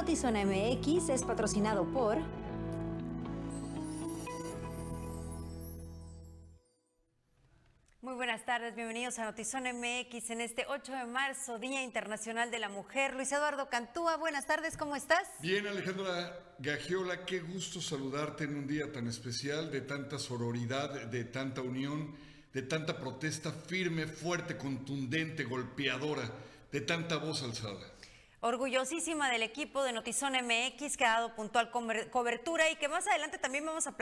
Notizona MX es patrocinado por... Muy buenas tardes, bienvenidos a Notizona MX en este 8 de marzo, Día Internacional de la Mujer. Luis Eduardo Cantúa, buenas tardes, ¿cómo estás? Bien, Alejandra Gagiola, qué gusto saludarte en un día tan especial, de tanta sororidad, de tanta unión, de tanta protesta firme, fuerte, contundente, golpeadora, de tanta voz alzada. Orgullosísima del equipo de Notizón MX que ha dado puntual cobertura y que más adelante también vamos a,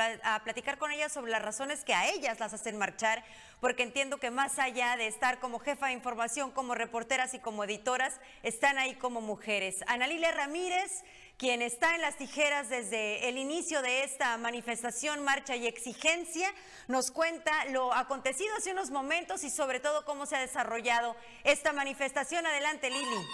platicar con ellas sobre las razones que a ellas las hacen marchar, porque entiendo que más allá de estar como jefa de información, como reporteras y como editoras, están ahí como mujeres. Ana Lilia Ramírez, quien está en las tijeras desde el inicio de esta manifestación, marcha y exigencia, nos cuenta lo acontecido hace unos momentos y sobre todo cómo se ha desarrollado esta manifestación. Adelante, Lili.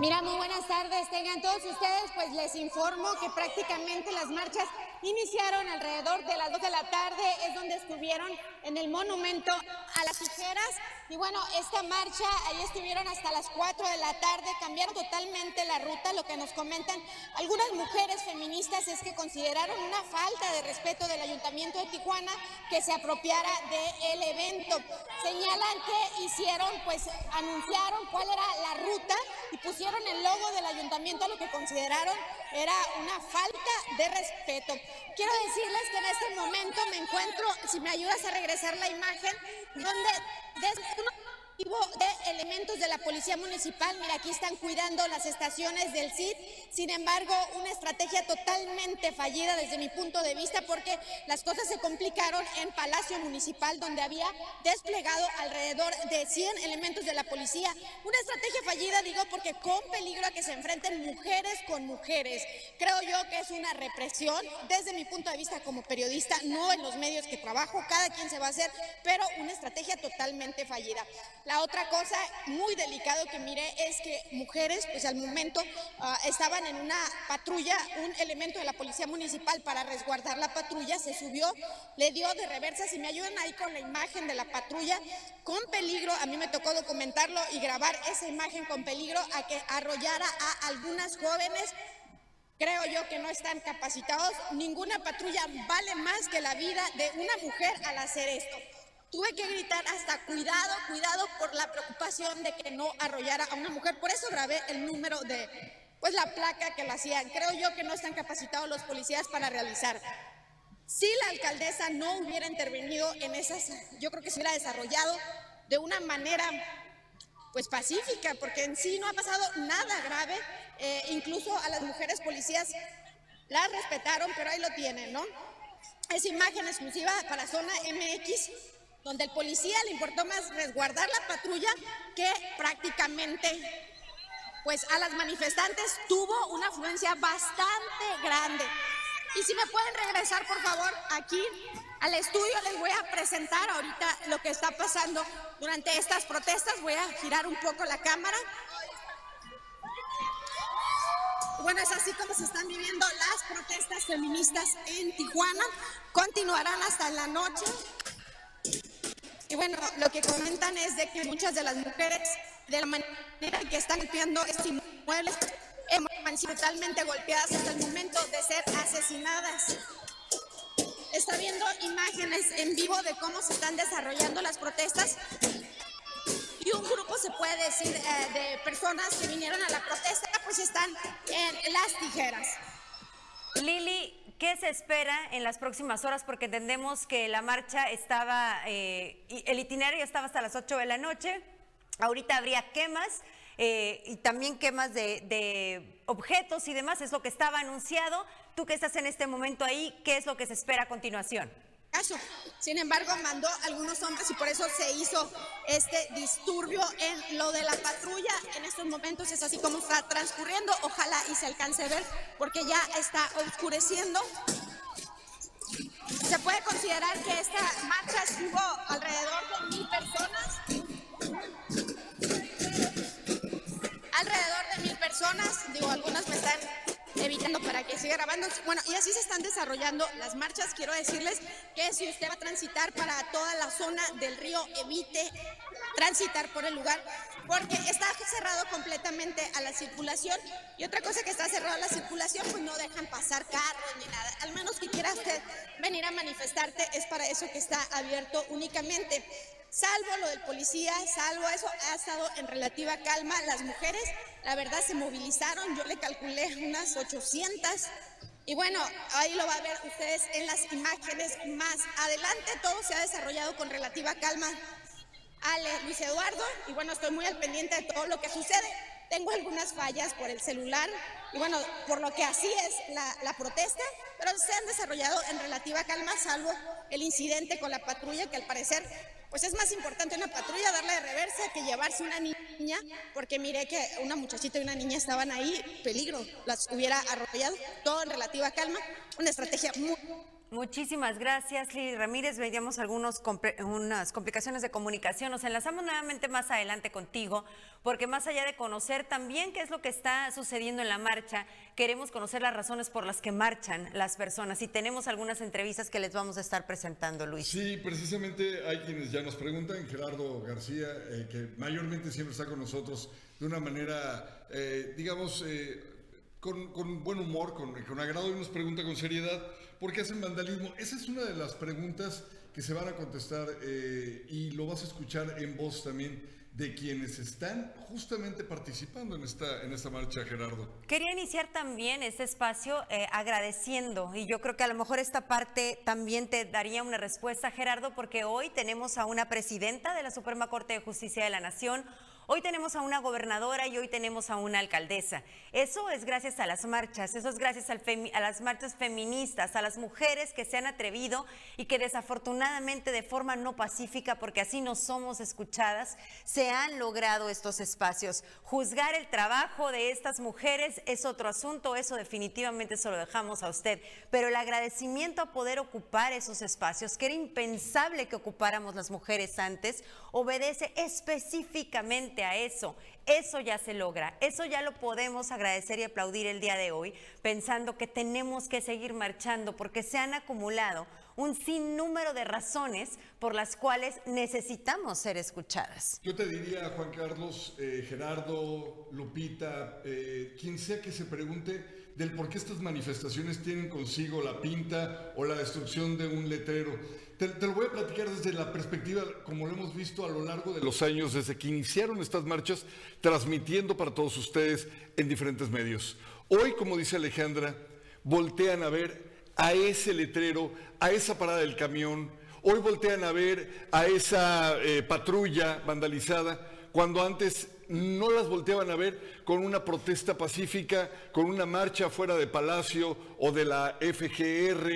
Mira, muy buenas tardes. Tengan todos ustedes, pues les informo que prácticamente las marchas iniciaron alrededor de las 2 de la tarde, es donde estuvieron en el monumento a las tijeras. Y bueno, esta marcha, ahí estuvieron hasta las 4 de la tarde, cambiaron totalmente la ruta. Lo que nos comentan algunas mujeres feministas es que consideraron una falta de respeto del Ayuntamiento de Tijuana que se apropiara del evento. Señalan que hicieron, pues anunciaron cuál era la ruta y pusieron el logo del ayuntamiento, lo que consideraron era una falta de respeto. Quiero decirles que en este momento me encuentro, si me ayudas a regresar la imagen, donde কোনো de elementos de la Policía Municipal. Mira, aquí están cuidando las estaciones del CID. Sin embargo, una estrategia totalmente fallida desde mi punto de vista porque las cosas se complicaron en Palacio Municipal donde había desplegado alrededor de 100 elementos de la policía. Una estrategia fallida, digo, porque con peligro a que se enfrenten mujeres con mujeres. Creo yo que es una represión desde mi punto de vista como periodista, no en los medios que trabajo, cada quien se va a hacer, pero una estrategia totalmente fallida. La otra cosa muy delicado que mire es que mujeres, pues al momento ah, estaban en una patrulla, un elemento de la policía municipal para resguardar la patrulla, se subió, le dio de reversa, si me ayudan ahí con la imagen de la patrulla, con peligro, a mí me tocó documentarlo y grabar esa imagen con peligro a que arrollara a algunas jóvenes Creo yo que no están capacitados. Ninguna patrulla vale más que la vida de una mujer al hacer esto. Tuve que gritar hasta cuidado, cuidado por la preocupación de que no arrollara a una mujer. Por eso grabé el número de, pues la placa que lo hacían. Creo yo que no están capacitados los policías para realizar. Si la alcaldesa no hubiera intervenido en esas, yo creo que se hubiera desarrollado de una manera pues pacífica, porque en sí no ha pasado nada grave. Eh, incluso a las mujeres policías las respetaron, pero ahí lo tienen, ¿no? Es imagen exclusiva para Zona MX donde el policía le importó más resguardar la patrulla que prácticamente pues a las manifestantes tuvo una afluencia bastante grande. Y si me pueden regresar por favor aquí al estudio les voy a presentar ahorita lo que está pasando durante estas protestas. Voy a girar un poco la cámara. Bueno, es así como se están viviendo las protestas feministas en Tijuana. Continuarán hasta la noche. Y bueno, lo que comentan es de que muchas de las mujeres, de la manera que están golpeando estos inmuebles, han sido totalmente golpeadas hasta el momento de ser asesinadas. Está viendo imágenes en vivo de cómo se están desarrollando las protestas y un grupo, se puede decir, eh, de personas que vinieron a la protesta, pues están en las tijeras. Lili, ¿Qué se espera en las próximas horas? Porque entendemos que la marcha estaba, eh, el itinerario estaba hasta las 8 de la noche. Ahorita habría quemas eh, y también quemas de, objetos y demás, es lo que estaba anunciado. Tú que estás en este momento ahí, ¿qué es lo que se espera a continuación? Sin embargo, mandó algunos hombres y por eso se hizo este disturbio en lo de la patrulla. En estos momentos es así como está transcurriendo. Ojalá y se alcance a ver porque ya está oscureciendo. Se puede considerar que esta marcha estuvo alrededor de mil personas. Alrededor de mil personas. Digo, algunas me están evitando para que siga grabando. Bueno, y así se están desarrollando las marchas. Quiero decirles que si usted va a transitar para toda la zona del río, evite transitar por el lugar porque está cerrado completamente a la circulación. Y otra cosa que está cerrado a la circulación, pues no dejan pasar carros ni nada. Al menos que quiera usted venir a manifestarte, es para eso que está abierto únicamente. Salvo lo del policía, salvo eso, ha estado en relativa calma. Las mujeres, la verdad, se movilizaron. Yo le calculé unas 800 y bueno, ahí lo va a ver ustedes en las imágenes más adelante. Todo se ha desarrollado con relativa calma. Ale, Luis Eduardo, y bueno, estoy muy al pendiente de todo lo que sucede. Tengo algunas fallas por el celular y bueno, por lo que así es la, la, protesta, pero se han desarrollado en relativa calma, salvo el incidente con la patrulla que al parecer pues es más importante una patrulla darle de reversa que llevarse una niña, porque miré que una muchachita y una niña estaban ahí, peligro, las hubiera arrollado, todo en relativa calma, una estrategia muy Muchísimas gracias, Lili Ramírez. Veíamos algunas complicaciones de comunicación. Nos enlazamos nuevamente más adelante contigo, porque más allá de conocer también qué es lo que está sucediendo en la marcha, queremos conocer las razones por las que marchan las personas. Y tenemos algunas entrevistas que les vamos a estar presentando, Luis. Sí, precisamente hay quienes ya nos preguntan, Gerardo García, eh, que mayormente siempre está con nosotros de una manera, eh, digamos, eh, con, buen humor, con, con agrado, y nos pregunta con seriedad. ¿Por qué hacen vandalismo? Esa es una de las preguntas que se van a contestar eh, y lo vas a escuchar en voz también de quienes están justamente participando en esta, en esta marcha, Gerardo. Quería iniciar también este espacio eh, agradeciendo, y yo creo que a lo mejor esta parte también te daría una respuesta, Gerardo, porque hoy tenemos a una presidenta de la Suprema Corte de Justicia de la Nación, Hoy tenemos a una gobernadora y hoy tenemos a una alcaldesa. Eso es gracias a las marchas, eso es gracias a las marchas feministas, a las mujeres que se han atrevido y que desafortunadamente de forma no pacífica, porque así no somos escuchadas, se han logrado estos espacios. Juzgar el trabajo de estas mujeres es otro asunto, eso definitivamente se lo dejamos a usted, pero el agradecimiento a poder ocupar esos espacios, que era impensable que ocupáramos las mujeres antes, obedece específicamente a eso. Eso ya se logra, eso ya lo podemos agradecer y aplaudir el día de hoy, pensando que tenemos que seguir marchando porque se han acumulado un sinnúmero de razones por las cuales necesitamos ser escuchadas. Yo te diría, Juan Carlos, eh, Gerardo, Lupita, eh, quien sea que se pregunte del por qué estas manifestaciones tienen consigo la pinta o la destrucción de un letrero. Te, lo voy a platicar desde la perspectiva, como lo hemos visto a lo largo de los años, desde que iniciaron estas marchas, transmitiendo para todos ustedes en diferentes medios. Hoy, como dice Alejandra, voltean a ver a ese letrero, a esa parada del camión, hoy voltean a ver a esa eh, patrulla vandalizada, cuando antes no las volteaban a ver con una protesta pacífica, con una marcha fuera de Palacio o de la FGR.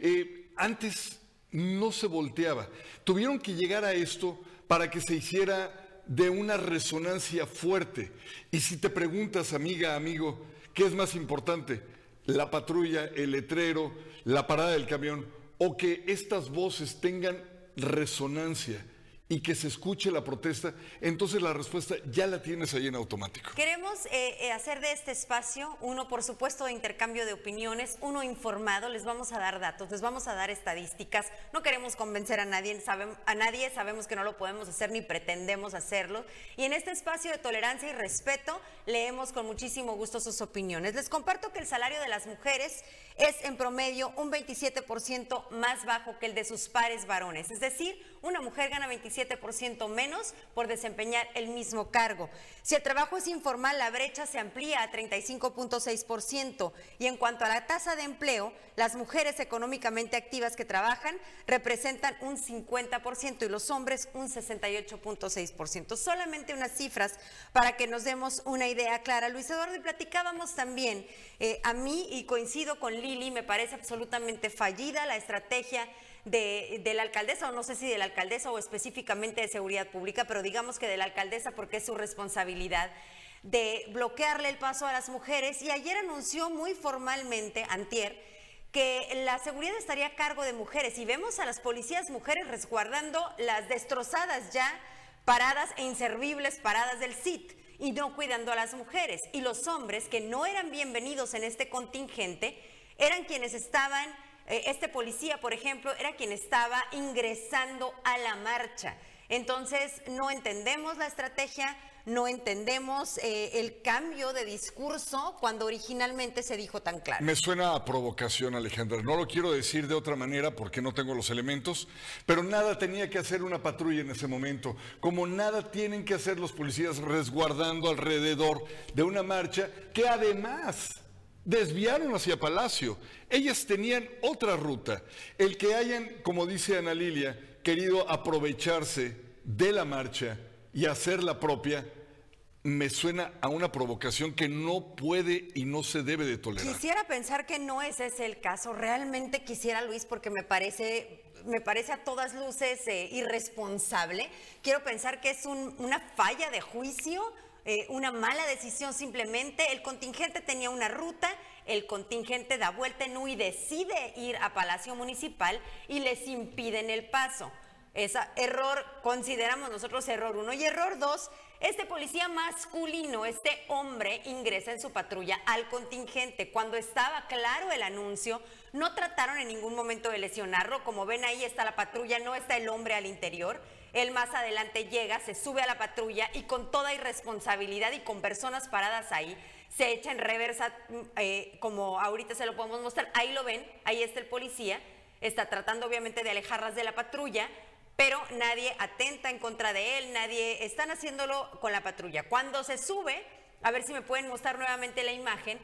Eh, antes no se volteaba. Tuvieron que llegar a esto para que se hiciera de una resonancia fuerte. Y si te preguntas, amiga, amigo, ¿qué es más importante? ¿La patrulla, el letrero, la parada del camión? ¿O que estas voces tengan resonancia? Y que se escuche la protesta, entonces la respuesta ya la tienes ahí en automático. Queremos eh, eh, hacer de este espacio uno, por supuesto, de intercambio de opiniones, uno informado, les vamos a dar datos, les vamos a dar estadísticas, no queremos convencer a nadie, a nadie, sabemos que no lo podemos hacer ni pretendemos hacerlo, y en este espacio de tolerancia y respeto leemos con muchísimo gusto sus opiniones. Les comparto que el salario de las mujeres es en promedio un 27% más bajo que el de sus pares varones, es decir, una mujer gana 27% menos por desempeñar el mismo cargo. Si el trabajo es informal, la brecha se amplía a 35.6%. Y en cuanto a la tasa de empleo, las mujeres económicamente activas que trabajan representan un 50% y los hombres un 68.6%. Solamente unas cifras para que nos demos una idea clara. Luis Eduardo, y platicábamos también, eh, a mí, y coincido con Lili, me parece absolutamente fallida la estrategia de, la alcaldesa, o no sé si de la alcaldesa o específicamente de seguridad pública, pero digamos que de la alcaldesa porque es su responsabilidad de bloquearle el paso a las mujeres. Y ayer anunció muy formalmente, antier, que la seguridad estaría a cargo de mujeres. Y vemos a las policías mujeres resguardando las destrozadas ya, paradas e inservibles paradas del CIT y no cuidando a las mujeres. Y los hombres que no eran bienvenidos en este contingente eran quienes estaban este policía, por ejemplo, era quien estaba ingresando a la marcha. Entonces, no entendemos la estrategia, no entendemos eh, el cambio de discurso cuando originalmente se dijo tan claro. Me suena a provocación, Alejandra. No lo quiero decir de otra manera porque no tengo los elementos, pero nada tenía que hacer una patrulla en ese momento, como nada tienen que hacer los policías resguardando alrededor de una marcha que además desviaron hacia Palacio. Ellas tenían otra ruta. El que hayan, como dice Ana Lilia, querido aprovecharse de la marcha y hacer la propia, me suena a una provocación que no puede y no se debe de tolerar. Quisiera pensar que no ese es el caso. Realmente quisiera, Luis, porque me parece, me parece a todas luces eh, irresponsable. Quiero pensar que es una falla de juicio eh, una mala decisión simplemente. El contingente tenía una ruta, el contingente da vuelta en U y decide ir a Palacio Municipal y les impiden el paso. Esa error, consideramos nosotros error uno. Y error dos, este policía masculino, este hombre, ingresa en su patrulla al contingente. Cuando estaba claro el anuncio, no trataron en ningún momento de lesionarlo. Como ven ahí está la patrulla, no está el hombre al interior. Él más adelante llega, se sube a la patrulla y con toda irresponsabilidad y con personas paradas ahí, se echa en reversa, mm, eh, como ahorita se lo podemos mostrar. Ahí lo ven, ahí está el policía, está tratando obviamente de alejarlas de la patrulla, pero nadie atenta en contra de él, nadie, están haciéndolo con la patrulla. Cuando se sube, a ver si me pueden mostrar nuevamente la imagen,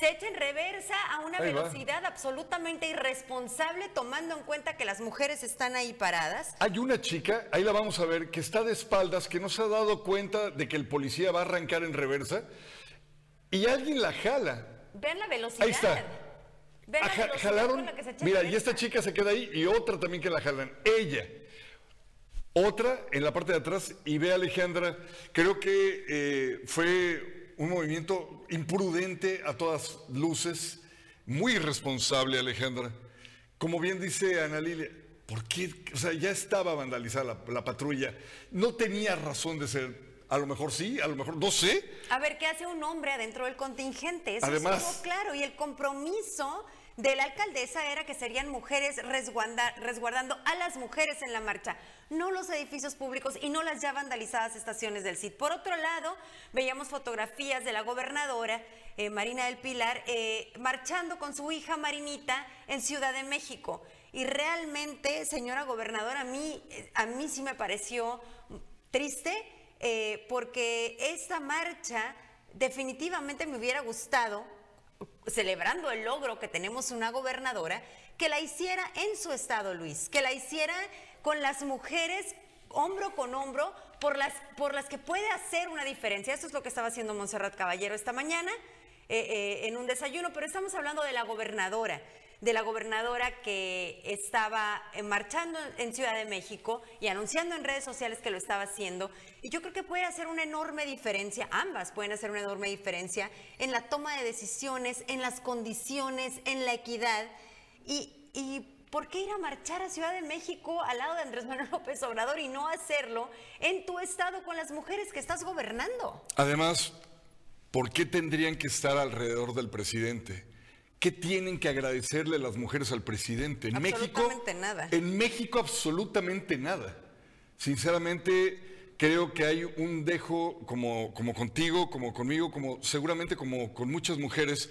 se echa en reversa a una velocidad absolutamente irresponsable tomando en cuenta que las mujeres están ahí paradas. Hay una chica, ahí la vamos a ver, que está de espaldas, que no se ha dado cuenta de que el policía va a arrancar en reversa y alguien la jala. Vean la velocidad. Ahí está. Vean la velocidad jalaron, la que se echa mira, y esta chica se queda ahí y otra también que la jalan. Ella. Otra en la parte de atrás y ve a Alejandra, creo que eh, fue un movimiento imprudente a todas luces, muy irresponsable, Alejandra. Como bien dice Ana Lilia, ¿por qué? O sea, ya estaba vandalizada la, patrulla. No tenía razón de ser. A lo mejor sí, a lo mejor no sé. A ver, ¿qué hace un hombre adentro del contingente? Eso Además, claro. Y el compromiso de la alcaldesa era que serían mujeres resguardando a las mujeres en la marcha, no los edificios públicos y no las ya vandalizadas estaciones del CID. Por otro lado, veíamos fotografías de la gobernadora eh, Marina del Pilar eh, marchando con su hija Marinita en Ciudad de México. Y realmente, señora gobernadora, a mí, a mí sí me pareció triste eh, porque esta marcha definitivamente me hubiera gustado celebrando el logro que tenemos una gobernadora, que la hiciera en su estado, Luis, que la hiciera con las mujeres hombro con hombro por las, por las que puede hacer una diferencia. Eso es lo que estaba haciendo Montserrat Caballero esta mañana eh, eh, en un desayuno, pero estamos hablando de la gobernadora de la gobernadora que estaba eh, marchando en Ciudad de México y anunciando en redes sociales que lo estaba haciendo. Y yo creo que puede hacer una enorme diferencia, ambas pueden hacer una enorme diferencia en la toma de decisiones, en las condiciones, en la equidad. Y, y ¿por qué ir a marchar a Ciudad de México al lado de Andrés Manuel López Obrador y no hacerlo en tu estado con las mujeres que estás gobernando? Además, ¿por qué tendrían que estar alrededor del presidente? ¿Qué tienen que agradecerle las mujeres al presidente? En absolutamente nada. En México absolutamente nada. Sinceramente, creo que hay un dejo como, como contigo, como conmigo, como seguramente como con muchas mujeres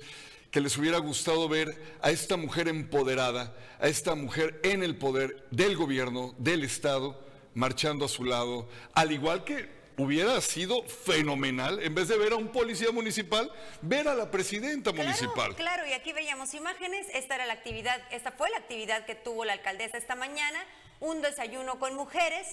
que les hubiera gustado ver a esta mujer empoderada, a esta mujer en el poder del gobierno, del Estado, marchando a su lado, al igual que hubiera sido fenomenal, en vez de ver a un policía municipal, ver a la presidenta municipal. Claro, y aquí veíamos imágenes, esta era la actividad, esta fue la actividad que tuvo la alcaldesa esta mañana, un desayuno con mujeres.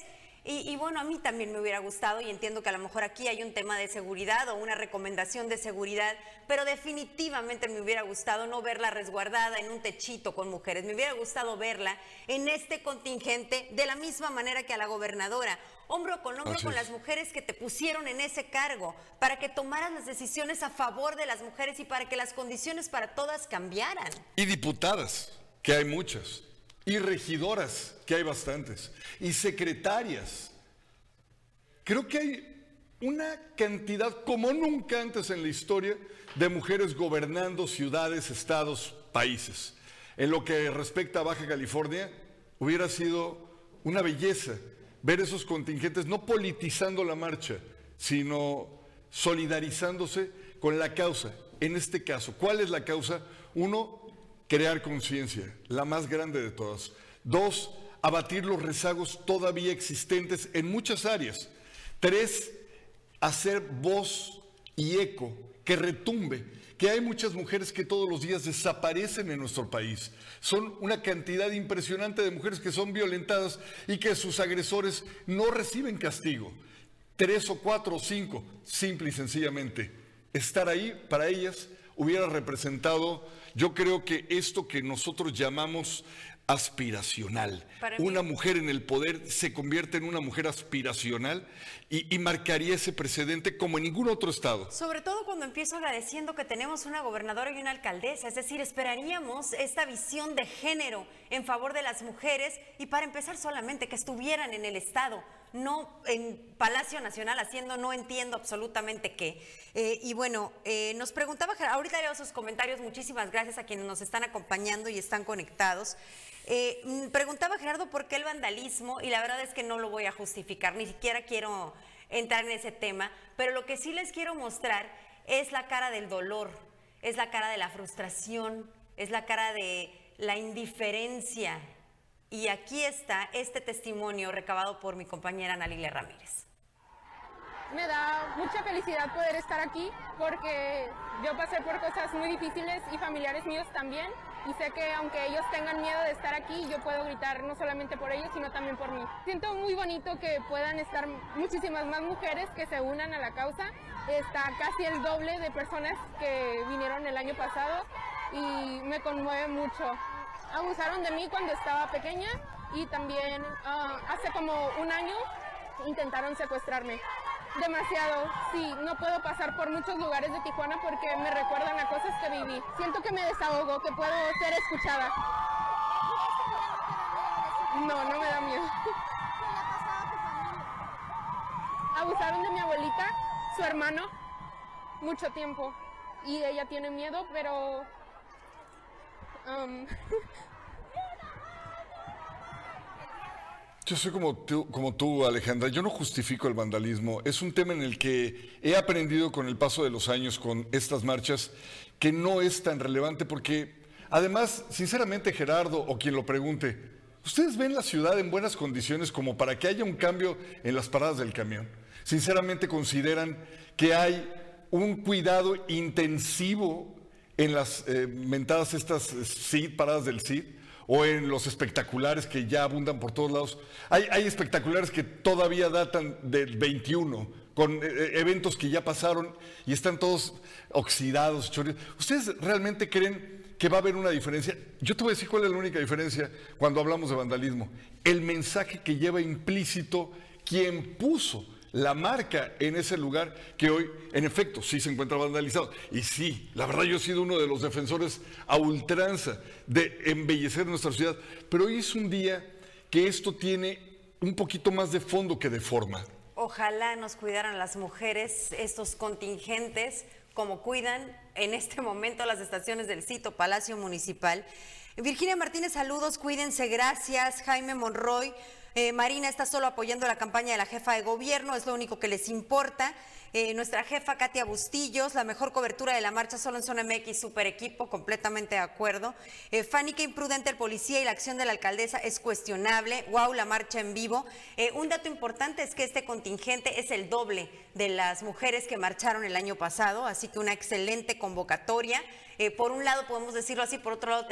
Y, bueno, a mí también me hubiera gustado y entiendo que a lo mejor aquí hay un tema de seguridad o una recomendación de seguridad, pero definitivamente me hubiera gustado no verla resguardada en un techito con mujeres, me hubiera gustado verla en este contingente de la misma manera que a la gobernadora, hombro con hombro con las mujeres que te pusieron en ese cargo, para que tomaran las decisiones a favor de las mujeres y para que las condiciones para todas cambiaran. Y diputadas, que hay muchas y regidoras, que hay bastantes, y secretarias. Creo que hay una cantidad como nunca antes en la historia de mujeres gobernando ciudades, estados, países. En lo que respecta a Baja California, hubiera sido una belleza ver esos contingentes no politizando la marcha, sino solidarizándose con la causa. En este caso, ¿cuál es la causa? Uno, crear conciencia, la más grande de todas. Dos, abatir los rezagos todavía existentes en muchas áreas. Tres, hacer voz y eco que retumbe, que hay muchas mujeres que todos los días desaparecen en nuestro país. Son una cantidad impresionante de mujeres que son violentadas y que sus agresores no reciben castigo. Tres o cuatro o cinco, simple y sencillamente. Estar ahí para ellas hubiera representado, yo creo que esto que nosotros llamamos aspiracional. Una mujer en el poder se convierte en una mujer aspiracional y, marcaría ese precedente como en ningún otro estado. Sobre todo cuando empiezo agradeciendo que tenemos una gobernadora y una alcaldesa, es decir, esperaríamos esta visión de género en favor de las mujeres y para empezar solamente que estuvieran en el estado no en Palacio Nacional haciendo no entiendo absolutamente qué. Eh, y bueno, eh, nos preguntaba, ahorita leo sus comentarios, muchísimas gracias a quienes nos están acompañando y están conectados. Eh, mm, preguntaba Gerardo por qué el vandalismo y la verdad es que no lo voy a justificar, ni siquiera quiero entrar en ese tema, pero lo que sí les quiero mostrar es la cara del dolor, es la cara de la frustración, es la cara de la indiferencia. Y aquí está este testimonio recabado por mi compañera Analilia Ramírez. Me da mucha felicidad poder estar aquí porque yo pasé por cosas muy difíciles y familiares míos también y sé que aunque ellos tengan miedo de estar aquí, yo puedo gritar no solamente por ellos, sino también por mí. Siento muy bonito que puedan estar muchísimas más mujeres que se unan a la causa. Está casi el doble de personas que vinieron el año pasado y me conmueve mucho. Abusaron de mí cuando estaba pequeña y también ah, hace como un año intentaron secuestrarme. Demasiado, sí, no puedo pasar por muchos lugares de Tijuana porque me recuerdan a cosas que viví. Siento que me desahogo, que puedo ser escuchada. No, no me da miedo. Abusaron de mi abuelita, su hermano, mucho tiempo. Y ella tiene miedo, pero... Um, Yo soy como tú, como tú, Alejandra. Yo no justifico el vandalismo. Es un tema en el que he aprendido con el paso de los años con estas marchas que no es tan relevante porque, además, sinceramente, Gerardo o quien lo pregunte, ¿ustedes ven la ciudad en buenas condiciones como para que haya un cambio en las paradas del camión? Sinceramente consideran que hay un cuidado intensivo en las eh, mentadas estas eh, paradas del CID o en los espectaculares que ya abundan por todos lados. Hay, espectaculares que todavía datan del 21, con eh, eventos que ya pasaron y están todos oxidados, ¿Ustedes realmente creen que va a haber una diferencia? Yo te voy a decir cuál es la única diferencia cuando hablamos de vandalismo. El mensaje que lleva implícito quien puso la marca en ese lugar que hoy, en efecto, sí se encuentra vandalizado. Y sí, la verdad yo he sido uno de los defensores a ultranza de embellecer nuestra ciudad, pero hoy es un día que esto tiene un poquito más de fondo que de forma. Ojalá nos cuidaran las mujeres, estos contingentes, como cuidan en este momento las estaciones del sitio Palacio Municipal. Virginia Martínez, saludos, cuídense, gracias. Jaime Monroy, eh, Marina está solo apoyando la campaña de la jefa de gobierno, es lo único que les importa. Eh, nuestra jefa Katia Bustillos, la mejor cobertura de la marcha solo en Zona MX, super equipo, completamente de acuerdo. Eh, Fanny, qué imprudente el policía y la acción de la alcaldesa es cuestionable. Wow, la marcha en vivo. un dato importante es que este contingente es el doble de las mujeres que marcharon el año pasado, así que una excelente convocatoria. Eh, por un lado podemos decirlo así, por otro lado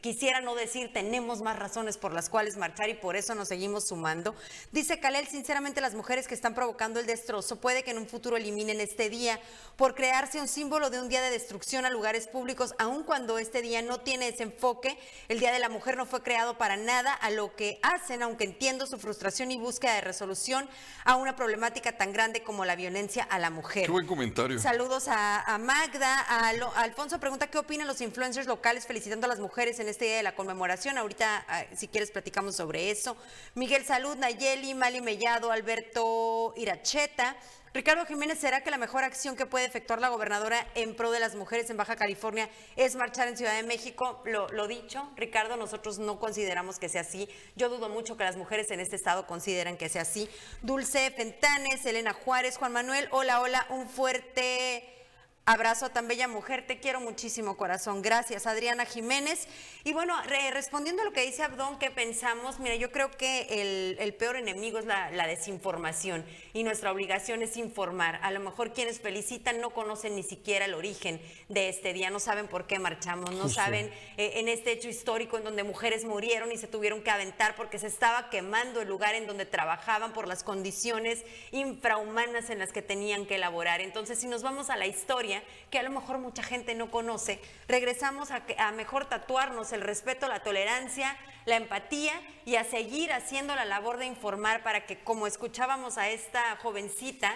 quisiera no decir tenemos más razones por las cuales marchar y por eso nos seguimos sumando. Dice Kalel, sinceramente las mujeres que están provocando el destrozo puede que en un futuro eliminen este día por crearse un símbolo de un día de destrucción a lugares públicos, aun cuando este día no tiene ese enfoque. El Día de la Mujer no fue creado para nada a lo que hacen, aunque entiendo su frustración y búsqueda de resolución a una problemática tan grande como la violencia a la mujer. Qué buen comentario. Saludos a, Magda, a, Alfonso pregunta qué opinan los influencers locales felicitando a las mujeres en este día de la conmemoración. Ahorita, ah, si quieres, platicamos sobre eso. Miguel Salud, Nayeli, Mali Mellado, Alberto Iracheta. Ricardo Jiménez, ¿será que la mejor acción que puede efectuar la gobernadora en pro de las mujeres en Baja California es marchar en Ciudad de México? Lo, lo, dicho, Ricardo, nosotros no consideramos que sea así. Yo dudo mucho que las mujeres en este estado consideran que sea así. Dulce Fentanes, Elena Juárez, Juan Manuel, hola, hola, un fuerte Abrazo a tan bella mujer, te quiero muchísimo corazón. Gracias, Adriana Jiménez. Y bueno, respondiendo a lo que dice Abdón, ¿qué pensamos? Mira, yo creo que el, peor enemigo es la, desinformación y nuestra obligación es informar. A lo mejor quienes felicitan no conocen ni siquiera el origen de este día, no saben por qué marchamos, no saben eh, en este hecho histórico en donde mujeres murieron y se tuvieron que aventar porque se estaba quemando el lugar en donde trabajaban por las condiciones infrahumanas en las que tenían que elaborar. Entonces, si nos vamos a la historia, que a lo mejor mucha gente no conoce. Regresamos a, a mejor tatuarnos el respeto, la tolerancia, la empatía y a seguir haciendo la labor de informar para que, como escuchábamos a esta jovencita,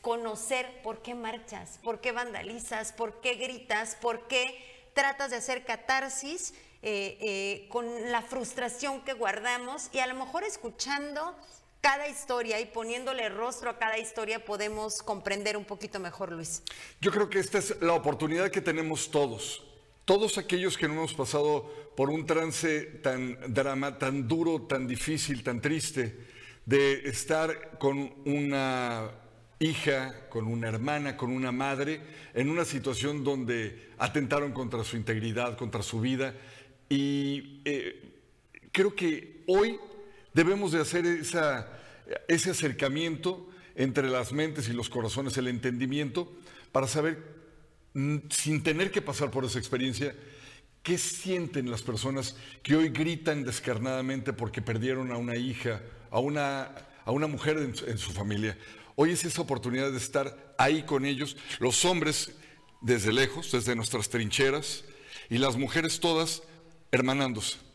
conocer por qué marchas, por qué vandalizas, por qué gritas, por qué tratas de hacer catarsis eh, eh, con la frustración que guardamos y a lo mejor escuchando cada historia y poniéndole rostro a cada historia podemos comprender un poquito mejor, Luis. Yo creo que esta es la oportunidad que tenemos todos. Todos aquellos que no hemos pasado por un trance tan drama, tan duro, tan difícil, tan triste, de estar con una hija, con una hermana, con una madre, en una situación donde atentaron contra su integridad, contra su vida. Y eh, creo que hoy Debemos de hacer ese acercamiento entre las mentes y los corazones, el entendimiento, para saber, mm, sin tener que pasar por esa experiencia, qué sienten las personas que hoy gritan descarnadamente porque perdieron a una hija, a una, a una mujer en, en su familia. Hoy es esa oportunidad de estar ahí con ellos, los hombres desde lejos, desde nuestras trincheras, y las mujeres todas hermanándose.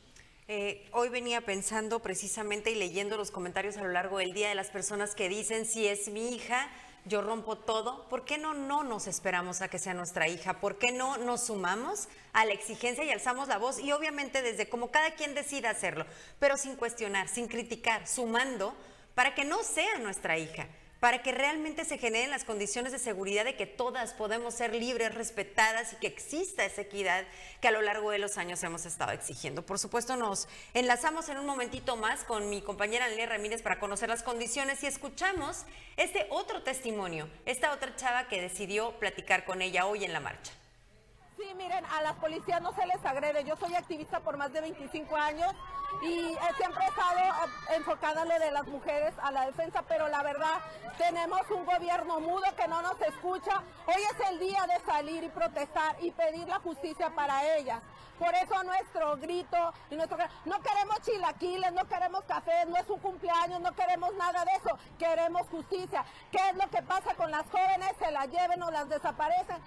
Eh, hoy venía pensando precisamente y leyendo los comentarios a lo largo del día de las personas que dicen, si es mi hija, yo rompo todo, ¿por qué no, no nos esperamos a que sea nuestra hija? ¿Por qué no nos sumamos a la exigencia y alzamos la voz? Y obviamente desde como cada quien decida hacerlo, pero sin cuestionar, sin criticar, sumando para que no sea nuestra hija para que realmente se generen las condiciones de seguridad de que todas podemos ser libres, respetadas y que exista esa equidad que a lo largo de los años hemos estado exigiendo. Por supuesto, nos enlazamos en un momentito más con mi compañera Nelia Ramírez para conocer las condiciones y escuchamos este otro testimonio, esta otra chava que decidió platicar con ella hoy en la marcha. Sí, miren, a las policías no se les agrede. Yo soy activista por más de 25 años y eh, siempre he estado eh, enfocada en lo de las mujeres a la defensa, pero la verdad tenemos un gobierno mudo que no nos escucha. Hoy es el día de salir y protestar y pedir la justicia para ellas. Por eso nuestro grito y nuestro no queremos chilaquiles, no queremos café, no es un cumpleaños, no queremos nada de eso, queremos justicia. ¿Qué es lo que pasa con las jóvenes? Se las lleven o las desaparecen.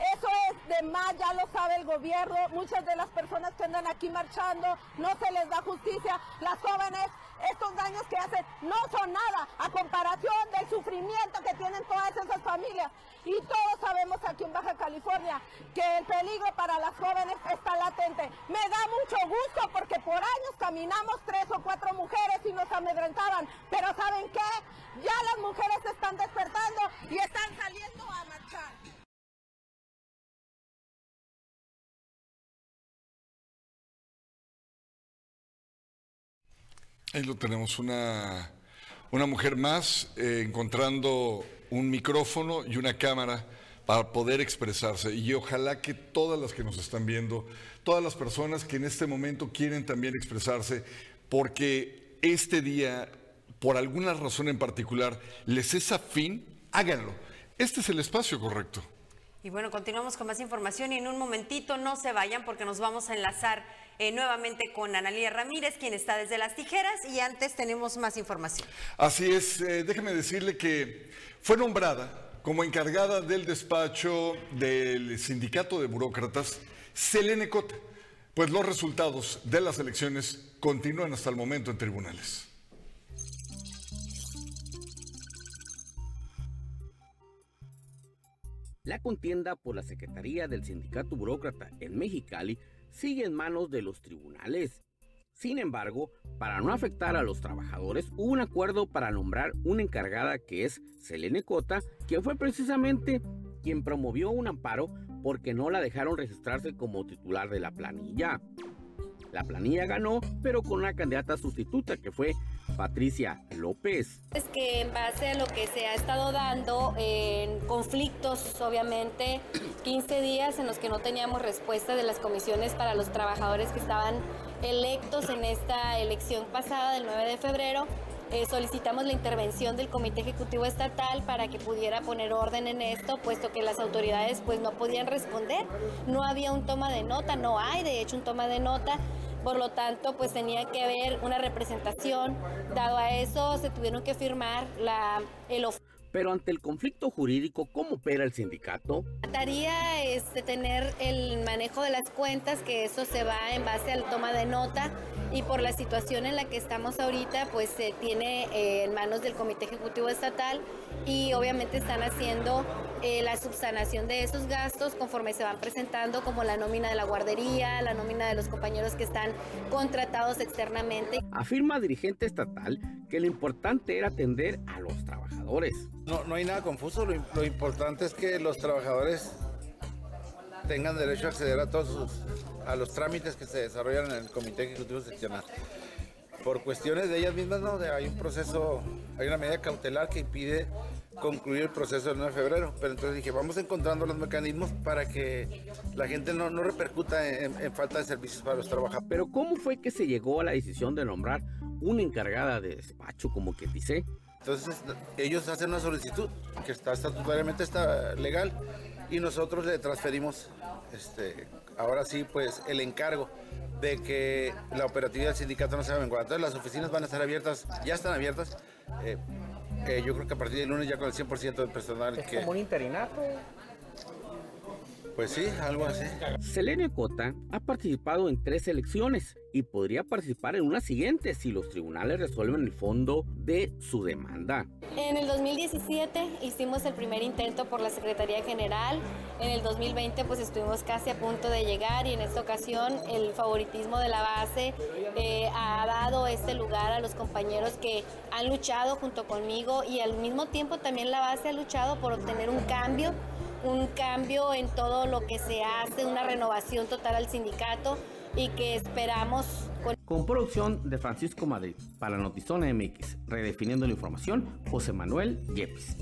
Eso es de más, ya lo sabe el gobierno. Muchas de las personas que andan aquí marchando no se les da justicia. Las jóvenes, estos daños que hacen no son nada a comparación del sufrimiento que tienen todas esas familias. Y todos sabemos aquí en Baja California que el peligro para las jóvenes está latente. Me da mucho gusto porque por años caminamos tres o cuatro mujeres y nos amedrentaban. Pero ¿saben qué? Ya las mujeres están despertando y están saliendo a marchar. Ahí lo tenemos, una, una mujer más eh, encontrando un micrófono y una cámara para poder expresarse. Y ojalá que todas las que nos están viendo, todas las personas que en este momento quieren también expresarse, porque este día, por alguna razón en particular, les es afín, háganlo. Este es el espacio correcto. Y bueno, continuamos con más información y en un momentito no se vayan porque nos vamos a enlazar eh, nuevamente con Analia Ramírez, quien está desde las tijeras, y antes tenemos más información. Así es, eh, déjeme decirle que fue nombrada como encargada del despacho del sindicato de burócratas Selene Cota, pues los resultados de las elecciones continúan hasta el momento en tribunales. La contienda por la Secretaría del Sindicato Burócrata en Mexicali sigue en manos de los tribunales. Sin embargo, para no afectar a los trabajadores, hubo un acuerdo para nombrar una encargada que es Selene Cota, quien fue precisamente quien promovió un amparo porque no la dejaron registrarse como titular de la planilla. La planilla ganó, pero con una candidata sustituta que fue Patricia López. Es que en base a lo que se ha estado dando en conflictos, obviamente, 15 días en los que no teníamos respuesta de las comisiones para los trabajadores que estaban electos en esta elección pasada del 9 de febrero, eh, solicitamos la intervención del Comité Ejecutivo Estatal para que pudiera poner orden en esto, puesto que las autoridades pues no podían responder. No había un toma de nota, no hay de hecho un toma de nota. Por lo tanto, pues tenía que haber una representación. Dado a eso, se tuvieron que firmar la, el pero ante el conflicto jurídico, ¿cómo opera el sindicato? La tarea es tener el manejo de las cuentas, que eso se va en base al toma de nota y por la situación en la que estamos ahorita, pues se tiene eh, en manos del Comité Ejecutivo Estatal y obviamente están haciendo eh, la subsanación de esos gastos conforme se van presentando, como la nómina de la guardería, la nómina de los compañeros que están contratados externamente. Afirma dirigente estatal que lo importante era atender a los trabajadores. No, no hay nada confuso, lo, importante es que los trabajadores tengan derecho a acceder a todos a los trámites que se desarrollan en el Comité Ejecutivo Seccional. Por cuestiones de ellas mismas, ¿no? hay un proceso, hay una medida cautelar que impide concluir el proceso del 9 de febrero. Pero entonces dije, vamos encontrando los mecanismos para que la gente no, no repercuta en, en, falta de servicios para los trabajadores. Pero ¿cómo fue que se llegó a la decisión de nombrar una encargada de despacho, como que dice? Entonces ellos hacen una solicitud que está estatutariamente está legal y nosotros le transferimos este, ahora sí pues el encargo de que la operatividad del sindicato no se va a Entonces las oficinas van a estar abiertas, ya están abiertas. Eh, eh, yo creo que a partir del lunes ya con el 100% del personal. ¿Es que, como un interinato? Pues sí, algo así. Selene Cota ha participado en tres elecciones y podría participar en una siguiente si los tribunales resuelven el fondo de su demanda. En el 2017 hicimos el primer intento por la Secretaría General, en el 2020 pues estuvimos casi a punto de llegar y en esta ocasión el favoritismo de la base eh, ha dado este lugar a los compañeros que han luchado junto conmigo y al mismo tiempo también la base ha luchado por obtener un cambio un cambio en todo lo que se hace, una renovación total al sindicato y que esperamos con... con producción de Francisco Madrid para Notizona MX, redefiniendo la información, José Manuel Yepes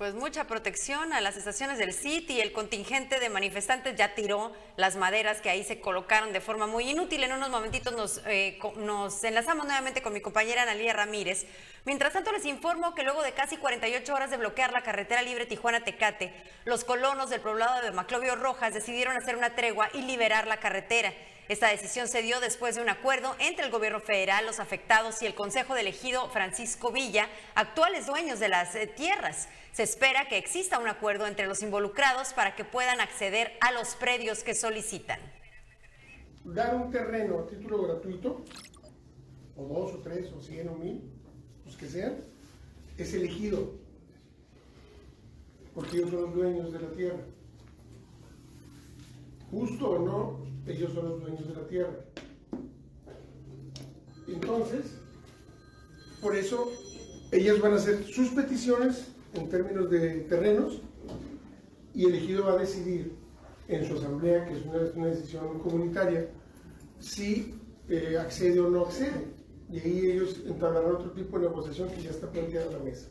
pues mucha protección a las estaciones del CIT y el contingente de manifestantes ya tiró las maderas que ahí se colocaron de forma muy inútil. En unos momentitos nos, eh, nos enlazamos nuevamente con mi compañera Analía Ramírez. Mientras tanto les informo que luego de casi 48 horas de bloquear la carretera libre Tijuana-Tecate, los colonos del poblado de Maclovio Rojas decidieron hacer una tregua y liberar la carretera. Esta decisión se dio después de un acuerdo entre el gobierno federal, los afectados y el Consejo de Elegido Francisco Villa, actuales dueños de las eh, tierras. Se espera que exista un acuerdo entre los involucrados para que puedan acceder a los predios que solicitan. Dar un terreno a título gratuito, o dos, o tres, o cien, o mil, los que sean, es elegido, porque ellos son los dueños de la tierra. Justo o no, ellos son los dueños de la tierra. Entonces, por eso, ellos van a hacer sus peticiones en términos de terrenos y el ejido va a decidir en su asamblea, que es una, decisión comunitaria, si eh, accede o no accede. Y ahí ellos entablarán otro tipo de negociación que ya está planteada en la mesa.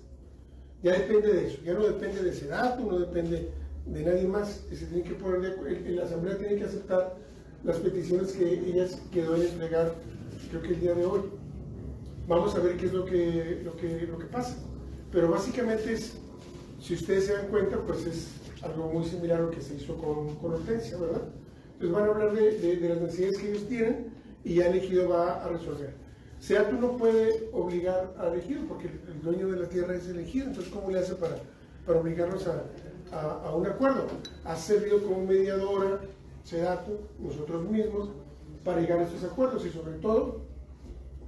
Ya depende de eso, ya no depende de ese dato, no depende de nadie más. Se tiene que poner la asamblea tiene que aceptar las peticiones que ellas quedó en entregar, creo que el día de hoy. Vamos a ver qué es lo que, lo que, lo que pasa. Pero básicamente es, si ustedes se dan cuenta, pues es algo muy similar a lo que se hizo con, con Hortensia, ¿verdad? Entonces van a hablar de, de, las necesidades que ellos tienen y ya el elegido va a resolver. tú no puede obligar al elegido porque el, dueño de la tierra es elegido, entonces ¿cómo le hace para, para obligarlos a, a, a un acuerdo? Ha servido como mediadora, dato nosotros mismos, para llegar a estos acuerdos y sobre todo,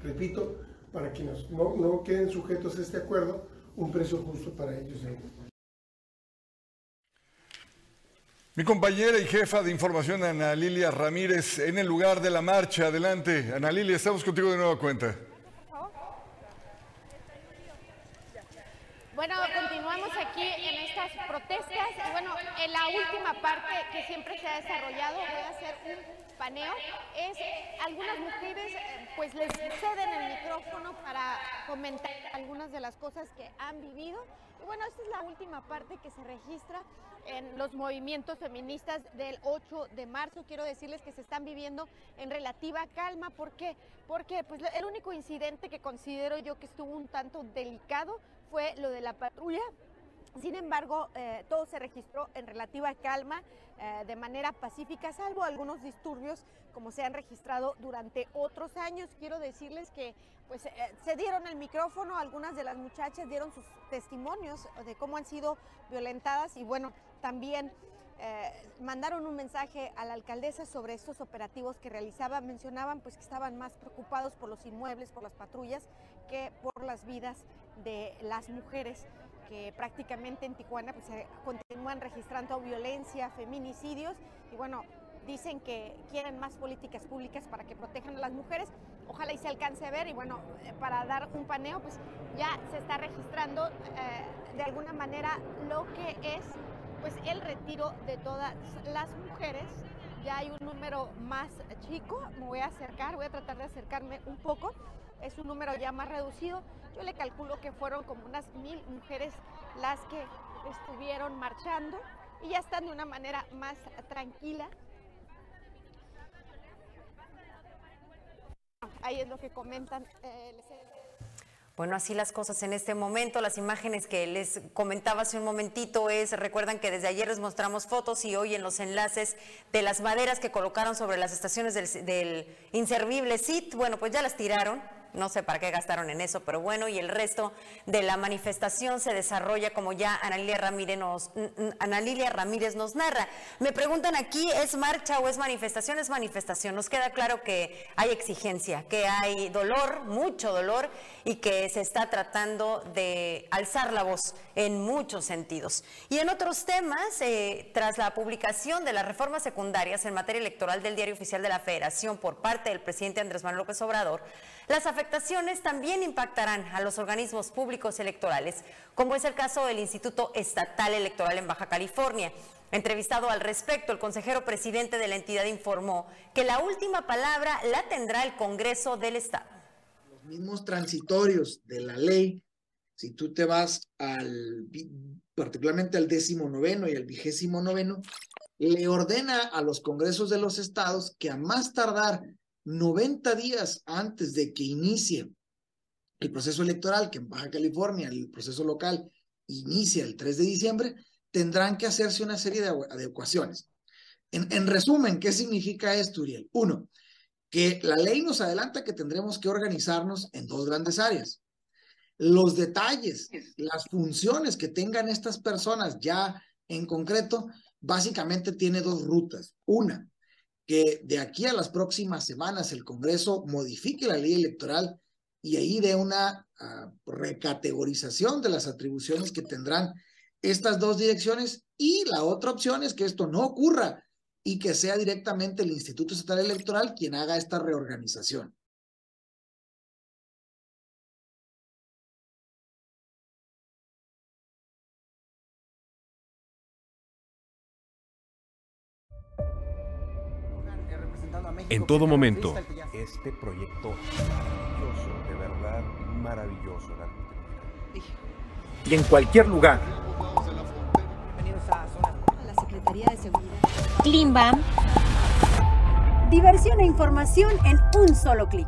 repito, para que no, no queden sujetos a este acuerdo, un precio justo para ellos. Mi compañera y jefa de información, Ana Lilia Ramírez, en el lugar de la marcha. Adelante, Ana Lilia, estamos contigo de nueva cuenta. Bueno, continuamos aquí en estas protestas y bueno, en la última parte que siempre se ha desarrollado, voy a hacer un paneo, es algunas mujeres eh, pues les ceden el micrófono para comentar algunas de las cosas que han vivido. Y bueno, esta es la última parte que se registra en los movimientos feministas del 8 de marzo. Quiero decirles que se están viviendo en relativa calma. ¿Por qué? Porque pues, el único incidente que considero yo que estuvo un tanto delicado fue lo de la patrulla. Sin embargo, eh, todo se registró en relativa calma, eh, de manera pacífica, salvo algunos disturbios como se han registrado durante otros años. Quiero decirles que pues, eh, se dieron el micrófono, algunas de las muchachas dieron sus testimonios de cómo han sido violentadas y bueno, también mandaron un mensaje a la alcaldesa sobre estos operativos que realizaban. Mencionaban pues que estaban más preocupados por los inmuebles, por las patrullas, que por las vidas de las mujeres que prácticamente en Tijuana pues, continúan registrando violencia, feminicidios y bueno, dicen que quieren más políticas públicas para que protejan a las mujeres. Ojalá y se alcance a ver y bueno, eh, para dar un paneo, pues ya se está registrando eh, de alguna manera lo que es pues el retiro de todas las mujeres. Ya hay un número más chico, me voy a acercar, voy a tratar de acercarme un poco es un número ya más reducido. Yo le calculo que fueron como unas mil mujeres las que estuvieron marchando y ya están de una manera más tranquila. Ahí es lo que comentan. Eh, bueno, así las cosas en este momento. Las imágenes que les comentaba hace un momentito es, recuerdan que desde ayer les mostramos fotos y hoy en los enlaces de las maderas que colocaron sobre las estaciones del, del inservible SIT, bueno, pues ya las tiraron no sé para qué gastaron en eso, pero bueno, y el resto de la manifestación se desarrolla como ya Ana Lilia Ramírez nos, narra. Me preguntan aquí, ¿es marcha o es manifestación? Es manifestación. Nos queda claro que hay exigencia, que hay dolor, mucho dolor, y que se está tratando de alzar la voz en muchos sentidos. Y en otros temas, eh, tras la publicación de las reformas secundarias en materia electoral del Diario Oficial de la Federación por parte del presidente Andrés Manuel López Obrador, las afectaciones también impactarán a los organismos públicos electorales, como es el caso del Instituto Estatal Electoral en Baja California. Entrevistado al respecto, el consejero presidente de la entidad informó que la última palabra la tendrá el Congreso del Estado. Los mismos transitorios de la ley, si tú te vas al, particularmente al décimo noveno y al vigésimo noveno, le ordena a los congresos de los estados que a más tardar 90 días antes de que inicie el proceso electoral, que en Baja California el proceso local inicia el 3 de diciembre, tendrán que hacerse una serie de adecuaciones. En, resumen, ¿qué significa esto, Uriel? Uno, que la ley nos adelanta que tendremos que organizarnos en dos grandes áreas. Los detalles, las funciones que tengan estas personas ya en concreto, básicamente tiene dos rutas. Una, que de aquí a las próximas semanas el Congreso modifique la ley electoral y ahí dé una ah, recategorización de las atribuciones que tendrán estas dos direcciones y la otra opción es que esto no ocurra y que sea directamente el Instituto Estatal Electoral quien haga esta reorganización. En todo momento. Este proyecto maravilloso, de verdad maravilloso. Y en cualquier lugar. Bienvenidos a la Secretaría de Seguridad. Klimbam. Diversión e información en un solo clic.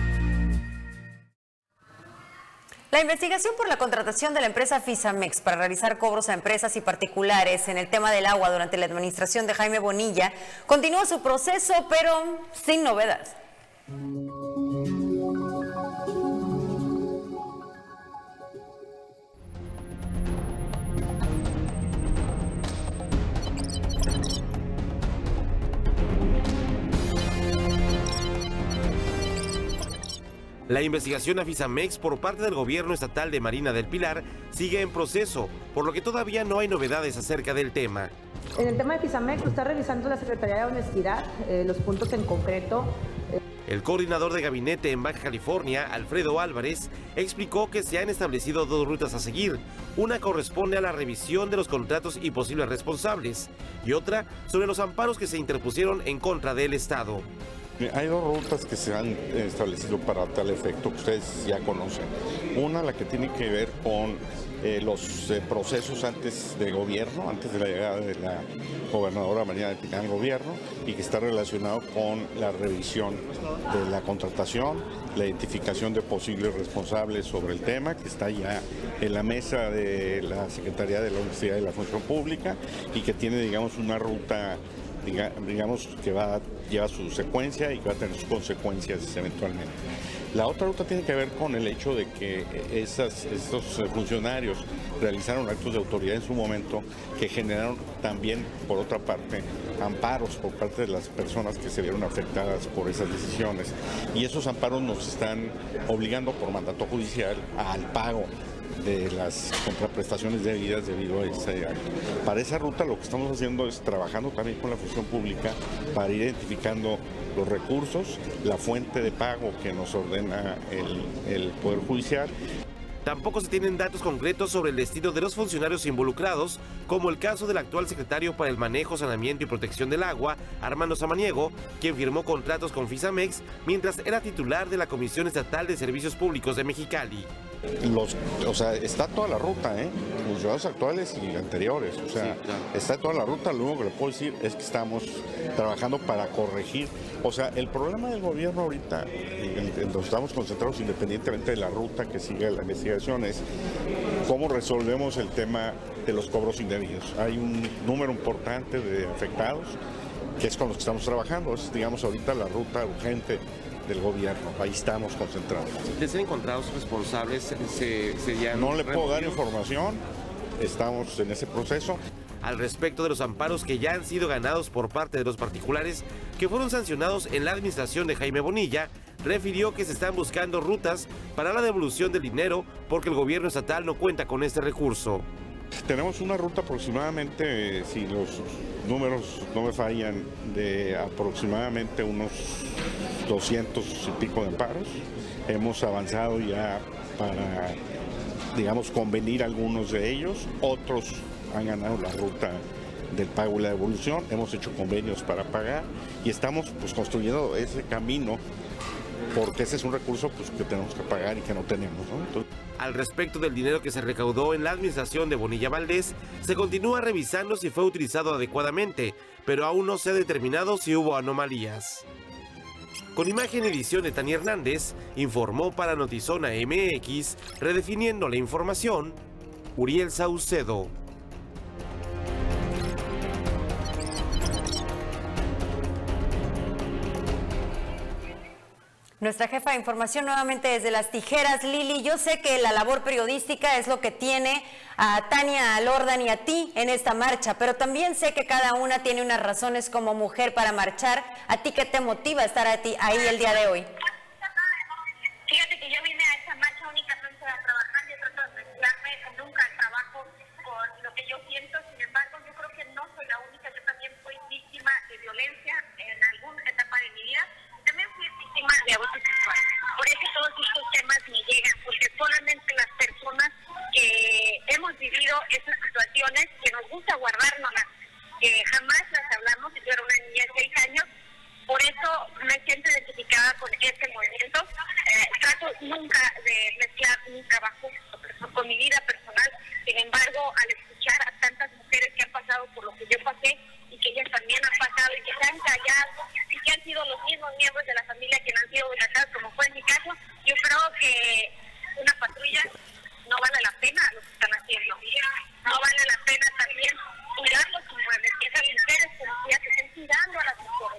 La investigación por la contratación de la empresa Fisamex para realizar cobros a empresas y particulares en el tema del agua durante la administración de Jaime Bonilla continúa su proceso, pero sin novedad. La investigación a Fisamex por parte del gobierno estatal de Marina del Pilar sigue en proceso, por lo que todavía no hay novedades acerca del tema. En el tema de Fisamex, lo está revisando la Secretaría de Honestidad, eh, los puntos en concreto. El coordinador de gabinete en Baja California, Alfredo Álvarez, explicó que se han establecido dos rutas a seguir. Una corresponde a la revisión de los contratos y posibles responsables, y otra sobre los amparos que se interpusieron en contra del Estado. Hay dos rutas que se han establecido para tal efecto que ustedes ya conocen. Una, la que tiene que ver con eh, los eh, procesos antes de gobierno, antes de la llegada de la gobernadora María de Pinar al gobierno y que está relacionado con la revisión de la contratación, la identificación de posibles responsables sobre el tema que está ya en la mesa de la Secretaría de la Universidad y la Función Pública y que tiene, digamos, una ruta digamos que va lleva su secuencia y que va a tener sus consecuencias eventualmente. La otra ruta tiene que ver con el hecho de que esas, estos funcionarios realizaron actos de autoridad en su momento que generaron también, por otra parte, amparos por parte de las personas que se vieron afectadas por esas decisiones. Y esos amparos nos están obligando por mandato judicial al pago de las contraprestaciones debidas debido a ese acto. Para esa ruta lo que estamos haciendo es trabajando también con la función pública para ir identificando los recursos, la fuente de pago que nos ordena el, el Poder Judicial Tampoco se tienen datos concretos sobre el destino de los funcionarios involucrados, como el caso del actual secretario para el Manejo, Sanamiento y Protección del Agua, Armando Samaniego, quien firmó contratos con Fisamex mientras era titular de la Comisión Estatal de Servicios Públicos de Mexicali. Los, o sea, está toda la ruta, ¿eh? Funcionarios actuales y anteriores. O sea, está toda la ruta. Lo único que le puedo decir es que estamos trabajando para corregir. O sea, el problema del gobierno ahorita, en, estamos concentrados independientemente de la ruta que sigue la investigación, es cómo resolvemos el tema de los cobros indebidos. Hay un número importante de afectados que es con los que estamos trabajando. Es, digamos, ahorita la ruta urgente del gobierno. Ahí estamos concentrados. ¿De ser encontrados responsables se, serían... No le puedo dar información, estamos en ese proceso. Al respecto de los amparos que ya han sido ganados por parte de los particulares que fueron sancionados en la administración de Jaime Bonilla, refirió que se están buscando rutas para la devolución del dinero porque el gobierno estatal no cuenta con este recurso. Tenemos una ruta aproximadamente, si los números no me fallan, de aproximadamente unos 200 y pico de amparos. Hemos avanzado ya para, digamos, convenir algunos de ellos. Otros han ganado la ruta del pago y la devolución. Hemos hecho convenios para pagar y estamos pues, construyendo ese camino porque ese es un recurso pues, que tenemos que pagar y que no tenemos. Al respecto del dinero que se recaudó en la administración de Bonilla Valdés, se continúa revisando si fue utilizado adecuadamente, pero aún no se ha determinado si hubo anomalías. Con imagen edición de Tania Hernández, informó para Notizona MX, redefiniendo la información, Uriel Saucedo. Nuestra jefa de información nuevamente desde las tijeras, Lili. Yo sé que la labor periodística es lo que tiene a Tania, a Lordan y a ti en esta marcha, pero también sé que cada una tiene unas razones como mujer para marchar. ¿A ti qué te motiva estar a ti, ahí el día de hoy? Fíjate que yo que hemos vivido esas situaciones, que nos gusta guardárnoslas, que jamás las hablamos, yo era una niña de seis años, por eso me siento identificada con este movimiento. Eh, trato nunca de mezclar mi trabajo con mi vida personal, sin embargo, al escuchar a tantas mujeres que han pasado por lo que yo pasé y que ellas también han pasado y que se han callado y que han sido los mismos miembros de la familia que han sido violentados, como fue en mi caso, yo creo que una patrulla no vale la pena lo que están haciendo. No vale la pena también cuidar los inmuebles, que esas mujeres policías estén cuidando a las mujeres.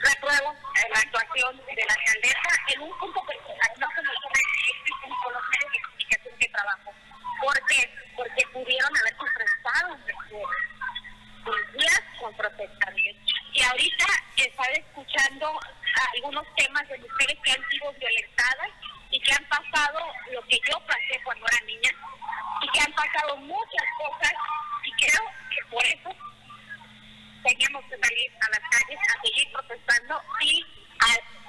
Repruebo la actuación de la alcaldesa en un punto personal, no como existen con los medios de comunicación que trabajo. ¿Por qué? Porque pudieron haber confrontado policías con protestarios. Y que ahorita estaba escuchando algunos temas de mujeres que han sido violentadas y que han pasado lo que yo pasé cuando era niña y que han pasado muchas cosas y creo que por eso teníamos que salir a las calles a seguir protestando y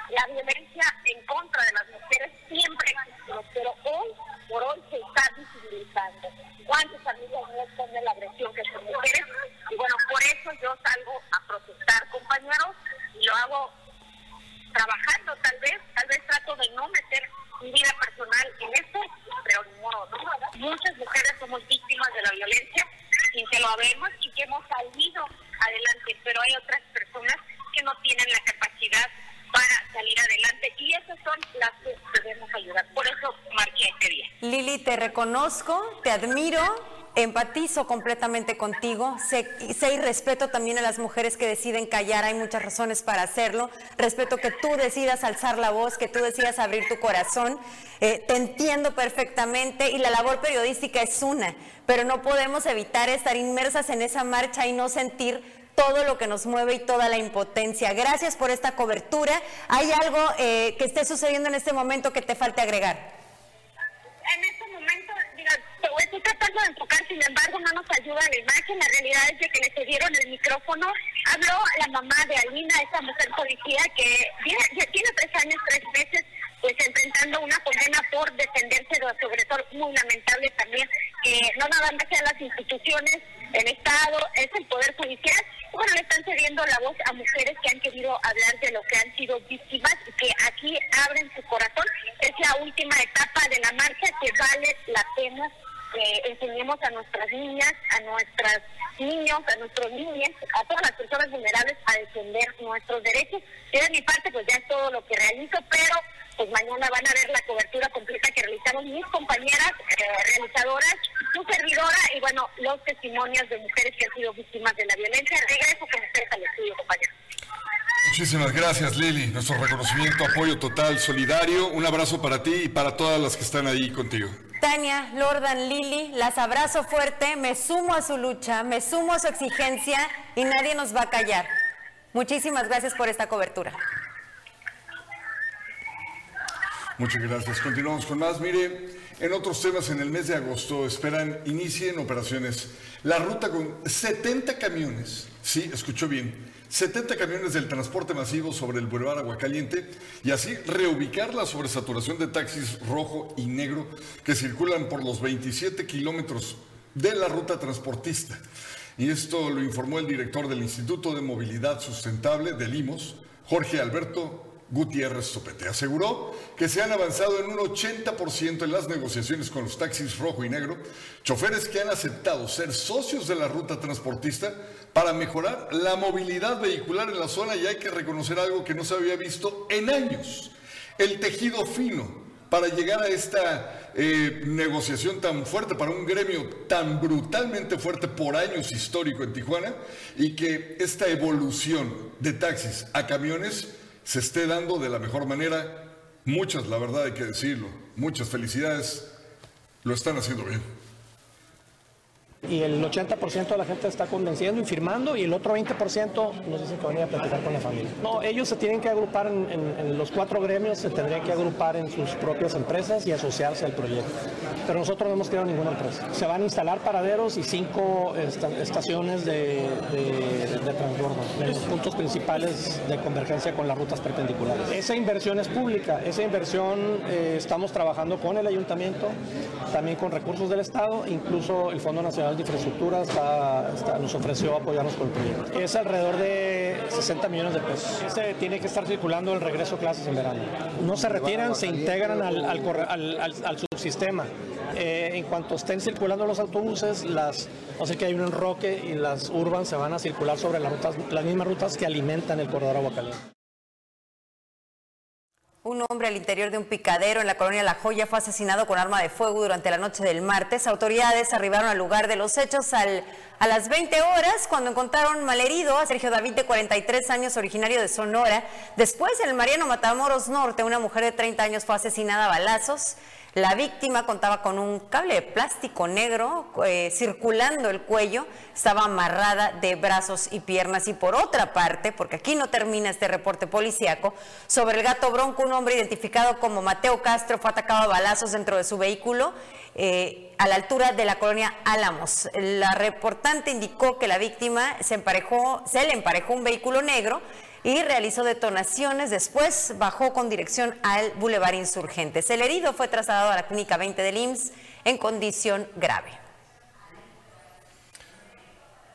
la violencia en contra de las mujeres siempre existió, pero hoy por hoy se está visibilizando. ¿Cuántas familias no esconden la agresión que son mujeres? Y bueno, por eso yo salgo a protestar, compañeros, y lo hago trabajando tal vez, tal vez trato de no meter mi vida personal en esto, pero ni modo, ¿no? Muchas mujeres somos víctimas de la violencia sin que lo habemos y que hemos salido adelante, pero hay otras personas que no tienen la capacidad para salir adelante y esas son las que debemos ayudar. Por eso marqué este día. Lili, te reconozco, te admiro completamente contigo, sé, sé, y respeto también a las mujeres que deciden callar, hay muchas razones para hacerlo, respeto que tú decidas alzar la voz, que tú decidas abrir tu corazón, eh, te entiendo perfectamente y la labor periodística es una, pero no podemos evitar estar inmersas en esa marcha y no sentir todo lo que nos mueve y toda la impotencia. Gracias por esta cobertura. ¿Hay algo eh, que esté sucediendo en este momento que te falte agregar? En este momento, mira, estoy tratando de enfocar, sin embargo, no nos ayuda la imagen. La realidad es de que le cedieron el micrófono. Habló la mamá de Alina, esa mujer policía que tiene, tiene tres años, tres meses pues enfrentando una condena por defenderse de sobre todo muy lamentable también que no nada más sean las instituciones, el Estado, es el Poder Judicial, bueno, le están cediendo la voz a mujeres que han querido hablar de lo que han sido víctimas y que aquí abren su corazón. Es la última etapa de la marcha que vale la pena que enseñemos a nuestras niñas, a nuestros niños, a nuestros niños, a todas las personas vulnerables a defender nuestros derechos. Yo de mi parte pues ya es todo lo que realizo, pero pues mañana van a ver la cobertura completa que realizamos mis compañeras eh, realizadoras, su servidora y bueno, los testimonios de mujeres que han sido víctimas de la violencia. Regreso con ustedes al estudio, compañeros. Muchísimas gracias, Lili. Nuestro reconocimiento, apoyo total, solidario. Un abrazo para ti y para todas las que están ahí contigo. Tania, Lordan, Lili, las abrazo fuerte, me sumo a su lucha, me sumo a su exigencia y nadie nos va a callar. Muchísimas gracias por esta cobertura. Muchas gracias. Continuamos con más. Mire, en otros temas, en el mes de agosto esperan inicien operaciones la ruta con 70 camiones. Sí, escuchó bien. 70 camiones del transporte masivo sobre el Boulevard Aguacaliente y así reubicar la sobresaturación de taxis rojo y negro que circulan por los 27 kilómetros de la ruta transportista. Y esto lo informó el director del Instituto de Movilidad Sustentable del IMOS, Jorge Alberto Gutiérrez Sopete. Aseguró que se han avanzado en un 80% en las negociaciones con los taxis rojo y negro, choferes que han aceptado ser socios de la ruta transportista para mejorar la movilidad vehicular en la zona y hay que reconocer algo que no se había visto en años, el tejido fino para llegar a esta eh, negociación tan fuerte, para un gremio tan brutalmente fuerte por años histórico en Tijuana y que esta evolución de taxis a camiones se esté dando de la mejor manera. Muchas, la verdad hay que decirlo, muchas felicidades, lo están haciendo bien y el 80% de la gente está convenciendo y firmando y el otro 20% nos dicen que van a ir a platicar con la familia. No, ellos se tienen que agrupar en, los cuatro gremios, se tendrían que agrupar en sus propias empresas y asociarse al proyecto. Pero nosotros no hemos creado ninguna empresa. Se van a instalar paraderos y cinco estaciones de, de, transbordo en los puntos principales de convergencia con las rutas perpendiculares. Esa inversión es pública, esa inversión eh, estamos trabajando con el ayuntamiento, también con recursos del Estado, incluso el Fondo Nacional de Infraestructura nos ofreció apoyarnos con el proyecto. Es alrededor de 60 millones de pesos. Ese tiene que estar circulando el regreso a clases en verano. No se retiran, se integran al, al, subsistema. Eh, en cuanto estén circulando los autobuses, las, o sea que hay un enroque y las urban se van a circular sobre las, rutas, las mismas rutas que alimentan el corredor Aguacaliente. Un hombre al interior de un picadero en la colonia La Joya fue asesinado con arma de fuego durante la noche del martes. Autoridades arribaron al lugar de los hechos al, a las 20 horas cuando encontraron malherido a Sergio David de 43 años, originario de Sonora. Después, en el Mariano Matamoros Norte, una mujer de 30 años fue asesinada a balazos. La víctima contaba con un cable de plástico negro eh, circulando el cuello, estaba amarrada de brazos y piernas. Y por otra parte, porque aquí no termina este reporte policíaco, sobre el gato bronco, un hombre identificado como Mateo Castro fue atacado a balazos dentro de su vehículo. Eh, a la altura de la colonia Álamos. La reportante indicó que la víctima se emparejó, se le emparejó un vehículo negro y realizó detonaciones. Después bajó con dirección al Boulevard Insurgentes. El herido fue trasladado a la clínica 20 del IMSS en condición grave.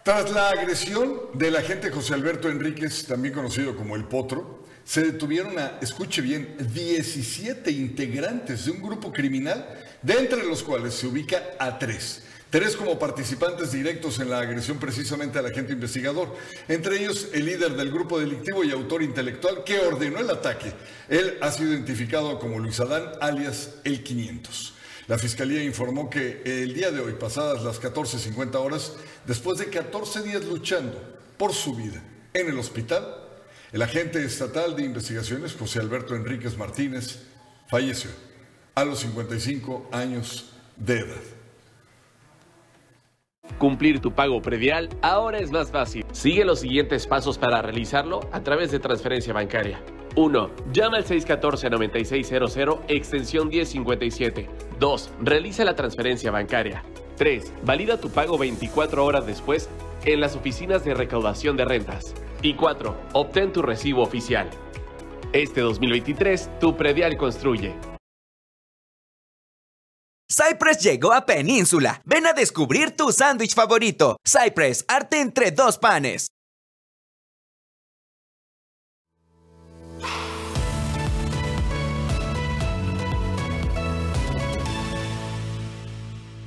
Tras la agresión del agente José Alberto Enríquez, también conocido como El Potro, se detuvieron a, escuche bien, 17 integrantes de un grupo criminal, de entre los cuales se ubica a tres Tres como participantes directos en la agresión precisamente al agente investigador, entre ellos el líder del grupo delictivo y autor intelectual que ordenó el ataque. Él ha sido identificado como Luis Adán, alias El 500. La fiscalía informó que el día de hoy, pasadas las 14.50 horas, después de 14 días luchando por su vida en el hospital, el agente estatal de investigaciones, José Alberto Enríquez Martínez, falleció a los 55 años de edad. Cumplir tu pago predial ahora es más fácil. Sigue los siguientes pasos para realizarlo a través de transferencia bancaria. 1. Llama al 614-9600, extensión 1057. 2. Realiza la transferencia bancaria. 3. Valida tu pago 24 horas después en las oficinas de recaudación de rentas. Y 4. Obtén tu recibo oficial. Este 2023, tu predial construye. Cypress llegó a Península. Ven a descubrir tu sándwich favorito. Cypress, arte entre dos panes.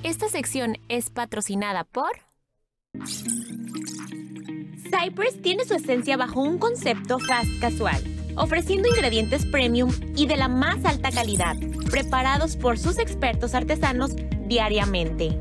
Esta sección es patrocinada por... Cypress tiene su esencia bajo un concepto fast casual ofreciendo ingredientes premium y de la más alta calidad, preparados por sus expertos artesanos diariamente.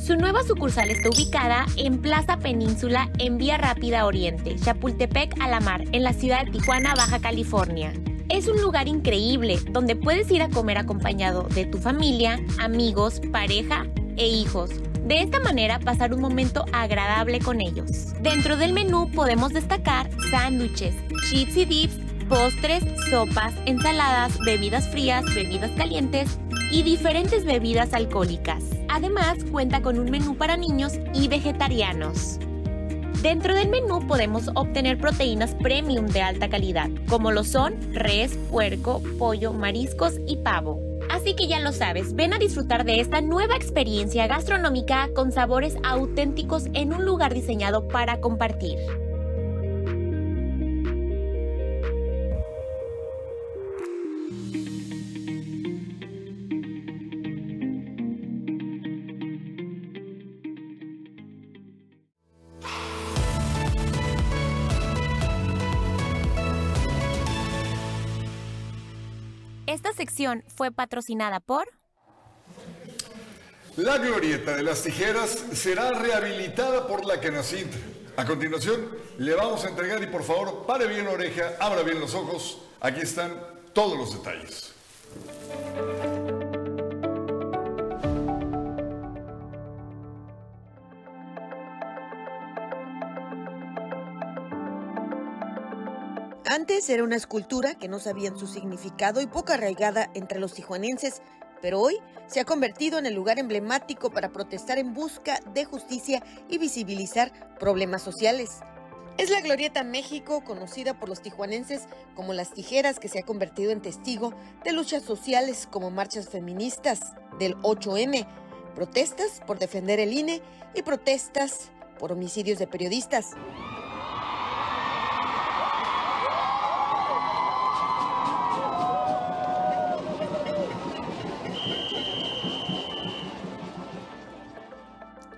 Su nueva sucursal está ubicada en Plaza Península en Vía Rápida Oriente, Chapultepec a la Mar, en la ciudad de Tijuana, Baja California. Es un lugar increíble donde puedes ir a comer acompañado de tu familia, amigos, pareja e hijos. De esta manera pasar un momento agradable con ellos. Dentro del menú podemos destacar sándwiches, chips y dips postres, sopas, ensaladas, bebidas frías, bebidas calientes y diferentes bebidas alcohólicas. Además, cuenta con un menú para niños y vegetarianos. Dentro del menú podemos obtener proteínas premium de alta calidad, como lo son res, puerco, pollo, mariscos y pavo. Así que ya lo sabes, ven a disfrutar de esta nueva experiencia gastronómica con sabores auténticos en un lugar diseñado para compartir. Esta sección fue patrocinada por... La glorieta de las tijeras será rehabilitada por la Canacint. A continuación, le vamos a entregar y por favor, pare bien la oreja, abra bien los ojos. Aquí están todos los detalles. Antes era una escultura que no sabían su significado y poco arraigada entre los tijuanenses, pero hoy se ha convertido en el lugar emblemático para protestar en busca de justicia y visibilizar problemas sociales. Es la Glorieta México, conocida por los tijuanenses como las tijeras, que se ha convertido en testigo de luchas sociales como marchas feministas del 8M, protestas por defender el INE y protestas por homicidios de periodistas.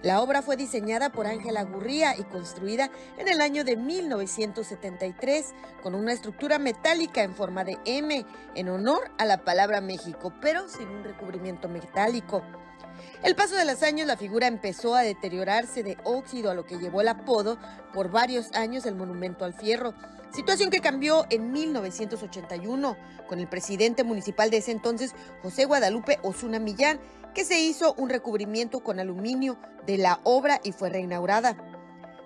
La obra fue diseñada por Ángela Gurría y construida en el año de 1973 con una estructura metálica en forma de M en honor a la palabra México, pero sin un recubrimiento metálico. El paso de los años, la figura empezó a deteriorarse de óxido, a lo que llevó el apodo por varios años el Monumento al Fierro. Situación que cambió en 1981 con el presidente municipal de ese entonces, José Guadalupe Osuna Millán, que se hizo un recubrimiento con aluminio de la obra y fue reinaugurada.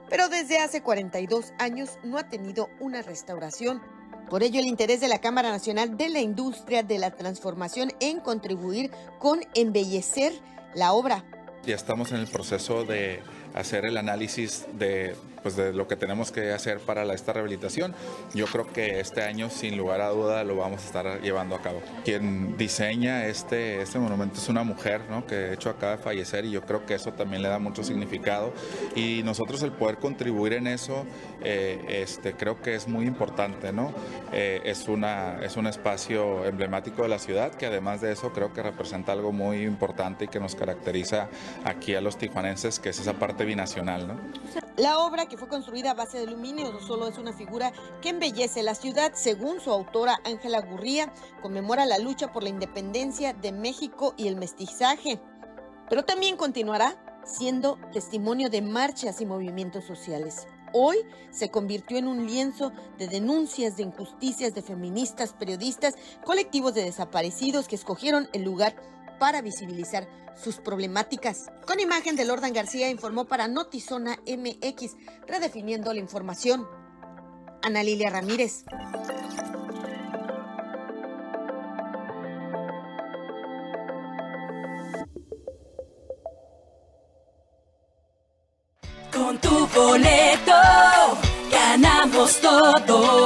Pero desde hace 42 años no ha tenido una restauración. Por ello, el interés de la Cámara Nacional de la Industria de la Transformación en contribuir con embellecer la obra. Ya estamos en el proceso de hacer el análisis de pues de lo que tenemos que hacer para esta rehabilitación. Yo creo que este año, sin lugar a duda, lo vamos a estar llevando a cabo. Quien diseña este, este monumento es una mujer, ¿no? que de hecho acaba de fallecer y yo creo que eso también le da mucho significado. Y nosotros el poder contribuir en eso, eh, este, creo que es muy importante. ¿no? Eh, es, una, es un espacio emblemático de la ciudad que además de eso creo que representa algo muy importante y que nos caracteriza aquí a los tijuanenses, que es esa parte binacional. ¿no? La obra que fue construida a base de aluminio no solo es una figura que embellece la ciudad, según su autora Ángela Gurría, conmemora la lucha por la independencia de México y el mestizaje, pero también continuará siendo testimonio de marchas y movimientos sociales. Hoy se convirtió en un lienzo de denuncias de injusticias de feministas, periodistas, colectivos de desaparecidos que escogieron el lugar para visibilizar sus problemáticas. Con imagen de Lordan García informó para Notizona MX, redefiniendo la información. Ana Lilia Ramírez. Con tu boleto ganamos todos.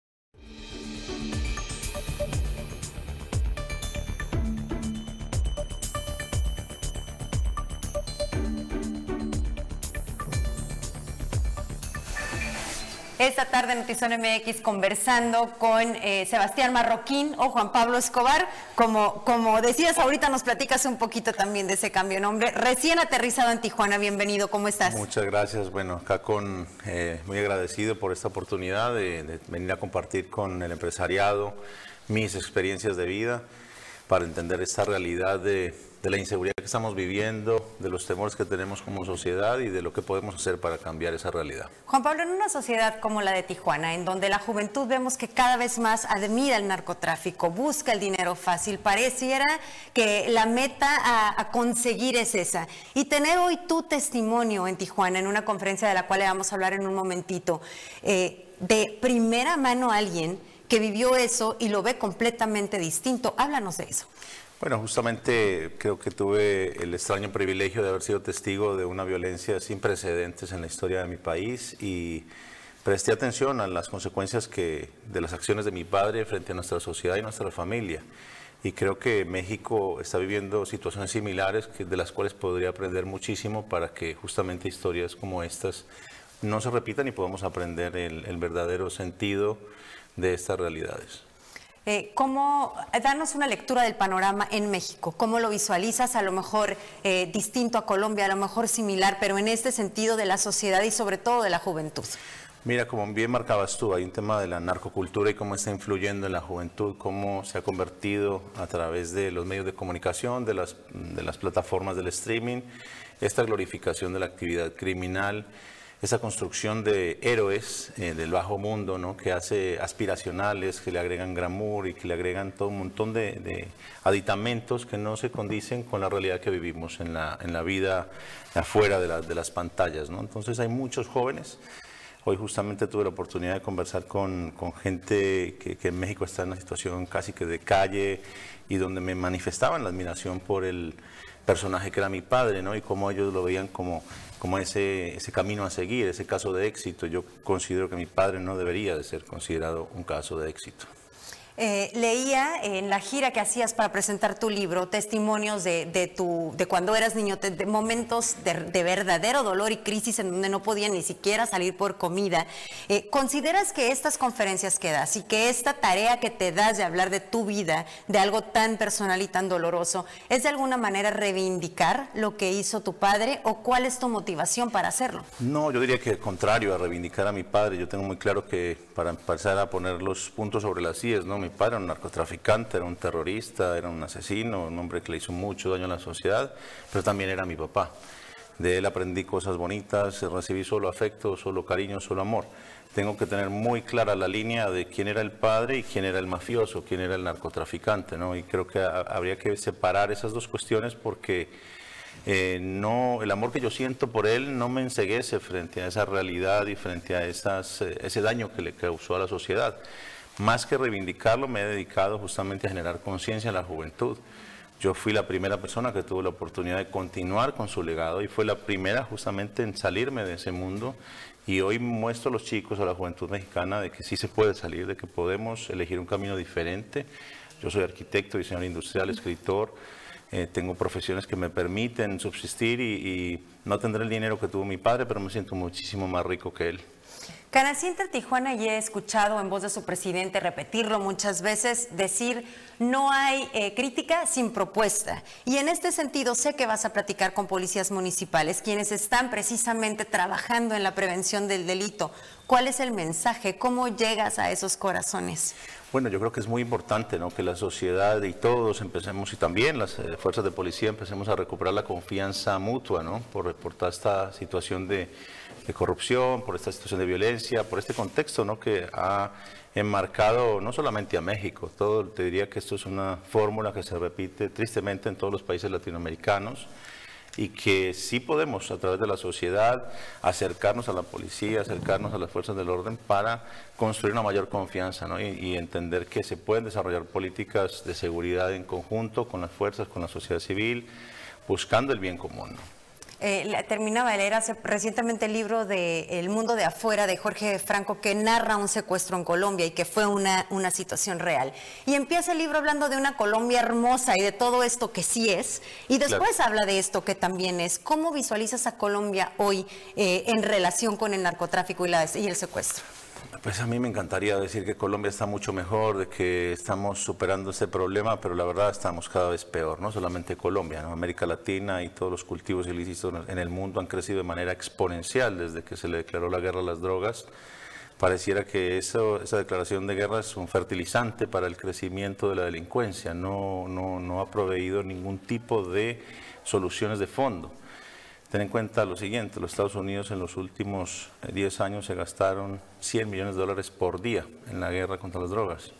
Esta tarde en Notizón MX conversando con eh, Sebastián Marroquín o Juan Pablo Escobar. Como, como decías ahorita, nos platicas un poquito también de ese cambio de nombre. Recién aterrizado en Tijuana, bienvenido, ¿cómo estás? Muchas gracias. Bueno, acá con eh, muy agradecido por esta oportunidad de, de venir a compartir con el empresariado mis experiencias de vida para entender esta realidad de de la inseguridad que estamos viviendo, de los temores que tenemos como sociedad y de lo que podemos hacer para cambiar esa realidad. Juan Pablo, en una sociedad como la de Tijuana, en donde la juventud vemos que cada vez más admira el narcotráfico, busca el dinero fácil, pareciera que la meta a, conseguir es esa. Y tener hoy tu testimonio en Tijuana, en una conferencia de la cual le vamos a hablar en un momentito, eh, de primera mano a alguien que vivió eso y lo ve completamente distinto. Háblanos de eso. Bueno, justamente creo que tuve el extraño privilegio de haber sido testigo de una violencia sin precedentes en la historia de mi país y presté atención a las consecuencias que, de las acciones de mi padre frente a nuestra sociedad y nuestra familia. Y creo que México está viviendo situaciones similares que, de las cuales podría aprender muchísimo para que justamente historias como estas no se repitan y podamos aprender el, el verdadero sentido de estas realidades. Eh, ¿cómo, danos una lectura del panorama en México? ¿Cómo lo visualizas? A lo mejor eh, distinto a Colombia, a lo mejor similar, pero en este sentido de la sociedad y sobre todo de la juventud. Mira, como bien marcabas tú, hay un tema de la narcocultura y cómo está influyendo en la juventud, cómo se ha convertido a través de los medios de comunicación, de las, de las plataformas del streaming, esta glorificación de la actividad criminal esa construcción de héroes eh, del bajo mundo, ¿no? que hace aspiracionales, que le agregan glamour y que le agregan todo un montón de, aditamentos que no se condicen con la realidad que vivimos en la, en la vida afuera de, de las pantallas. ¿no? Entonces hay muchos jóvenes. Hoy justamente tuve la oportunidad de conversar con, con gente que, que, en México está en una situación casi que de calle y donde me manifestaban la admiración por el personaje que era mi padre, ¿no? Y cómo ellos lo veían como como ese, ese camino a seguir, ese caso de éxito. Yo considero que mi padre no debería de ser considerado un caso de éxito. Eh, leía en la gira que hacías para presentar tu libro testimonios de, tu, de cuando eras niño, de, momentos de, de verdadero dolor y crisis en donde no podían ni siquiera salir por comida. Eh, ¿Consideras que estas conferencias que das y que esta tarea que te das de hablar de tu vida, de algo tan personal y tan doloroso, es de alguna manera reivindicar lo que hizo tu padre o cuál es tu motivación para hacerlo? No, yo diría que al contrario, a reivindicar a mi padre. Yo tengo muy claro que para empezar a poner los puntos sobre las IES, ¿no? Mi padre era un narcotraficante, era un terrorista, era un asesino, un hombre que le hizo mucho daño a la sociedad, pero también era mi papá. De él aprendí cosas bonitas, recibí solo afecto, solo cariño, solo amor. Tengo que tener muy clara la línea de quién era el padre y quién era el mafioso, quién era el narcotraficante, ¿no? Y creo que ha- habría que separar esas dos cuestiones porque eh, no, el amor que yo siento por él no me enseguece frente a esa realidad y frente a esas, eh, ese daño que le causó a la sociedad. Más que reivindicarlo, me he dedicado justamente a generar conciencia en la juventud. Yo fui la primera persona que tuvo la oportunidad de continuar con su legado y fue la primera justamente en salirme de ese mundo y hoy muestro a los chicos, a la juventud mexicana, de que sí se puede salir, de que podemos elegir un camino diferente. Yo soy arquitecto, diseñador industrial, escritor, eh, tengo profesiones que me permiten subsistir y, y no tendré el dinero que tuvo mi padre, pero me siento muchísimo más rico que él. Canasienta Tijuana y he escuchado en voz de su presidente repetirlo muchas veces, decir no hay eh, crítica sin propuesta. Y en este sentido sé que vas a platicar con policías municipales, quienes están precisamente trabajando en la prevención del delito. ¿Cuál es el mensaje? ¿Cómo llegas a esos corazones? Bueno, yo creo que es muy importante ¿no? que la sociedad y todos empecemos, y también las eh, fuerzas de policía, empecemos a recuperar la confianza mutua ¿no? por, toda esta situación de, de corrupción, por esta situación de violencia, por este contexto ¿no? que ha enmarcado no solamente a México, todo, te diría que esto es una fórmula que se repite tristemente en todos los países latinoamericanos y que sí podemos a través de la sociedad acercarnos a la policía, acercarnos a las fuerzas del orden para construir una mayor confianza ¿no? y, y entender que se pueden desarrollar políticas de seguridad en conjunto con las fuerzas, con la sociedad civil, buscando el bien común. ¿no? Eh, la- terminaba de leer hace, recientemente el libro de El mundo de afuera de Jorge Franco que narra un secuestro en Colombia y que fue una, una situación real. Y empieza el libro hablando de una Colombia hermosa y de todo esto que sí es. Y después habla de esto que también es. ¿Cómo visualizas a Colombia hoy eh, en relación con el narcotráfico y, la- y el secuestro? Pues a mí me encantaría decir que Colombia está mucho mejor, de que estamos superando ese problema, pero la verdad estamos cada vez peor, no solamente Colombia, ¿no? América Latina y todos los cultivos ilícitos en el mundo han crecido de manera exponencial desde que se le declaró la guerra a las drogas. Pareciera que eso, esa declaración de guerra es un fertilizante para el crecimiento de la delincuencia, no, no, no ha proveído ningún tipo de soluciones de fondo. Ten en cuenta lo siguiente, los Estados Unidos en los últimos eh, 10 años se gastaron 100 millones de dólares por día en la guerra contra las drogas.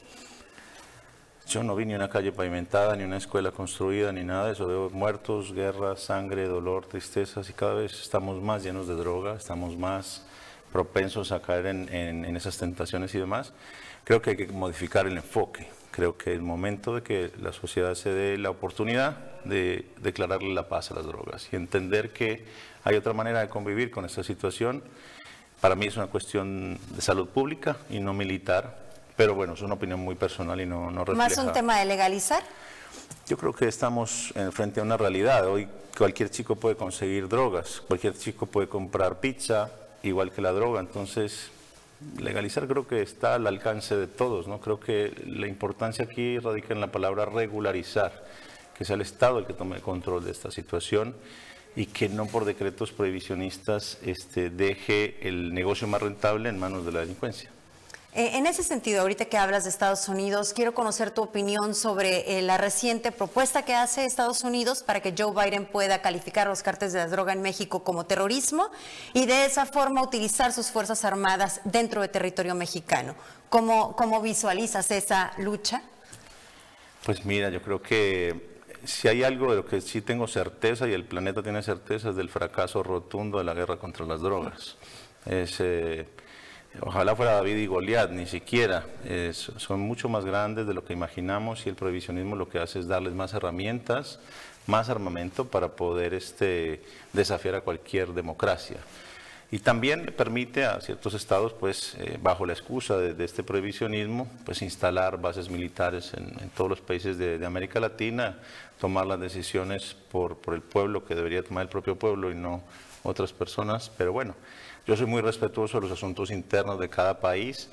Yo no vi ni una calle pavimentada, ni una escuela construida, ni nada de eso. Veo muertos, guerra, sangre, dolor, tristezas y cada vez estamos más llenos de droga, estamos más propensos a caer en, en- en esas tentaciones y demás. Creo que hay que modificar el enfoque. Creo que es el momento de que la sociedad se dé la oportunidad de declararle la paz a las drogas y entender que hay otra manera de convivir con esta situación. Para mí es una cuestión de salud pública y no militar, pero bueno, es una opinión muy personal y no, no refleja... ¿Más un tema de legalizar? Yo creo que estamos en frente a una realidad. Hoy cualquier chico puede conseguir drogas, cualquier chico puede comprar pizza, igual que la droga. Entonces, legalizar creo que está al alcance de todos. ¿no? Creo que la importancia aquí radica en la palabra regularizar, que sea el Estado el que tome el control de esta situación y que no por decretos prohibicionistas este, deje el negocio más rentable en manos de la delincuencia. Eh, en ese sentido, ahorita que hablas de Estados Unidos, quiero conocer tu opinión sobre eh, la reciente propuesta que hace Estados Unidos para que Joe Biden pueda calificar los cárteles de la droga en México como terrorismo y de esa forma utilizar sus Fuerzas Armadas dentro de territorio mexicano. ¿Cómo, cómo visualizas esa lucha? Pues mira, yo creo que si hay algo de lo que sí tengo certeza y el planeta tiene certeza es del fracaso rotundo de la guerra contra las drogas. Eh, ojalá fuera David y Goliat, ni siquiera. Son mucho más grandes de lo que imaginamos y el prohibicionismo lo que hace es darles más herramientas, más armamento para poder este, desafiar a cualquier democracia. y también permite a ciertos estados, pues, eh, bajo la excusa de, este prohibicionismo, pues instalar bases militares en, todos los países de, América Latina, tomar las decisiones por, por el pueblo que debería tomar el propio pueblo y no otras personas. Pero bueno, yo soy muy respetuoso de los asuntos internos de cada país.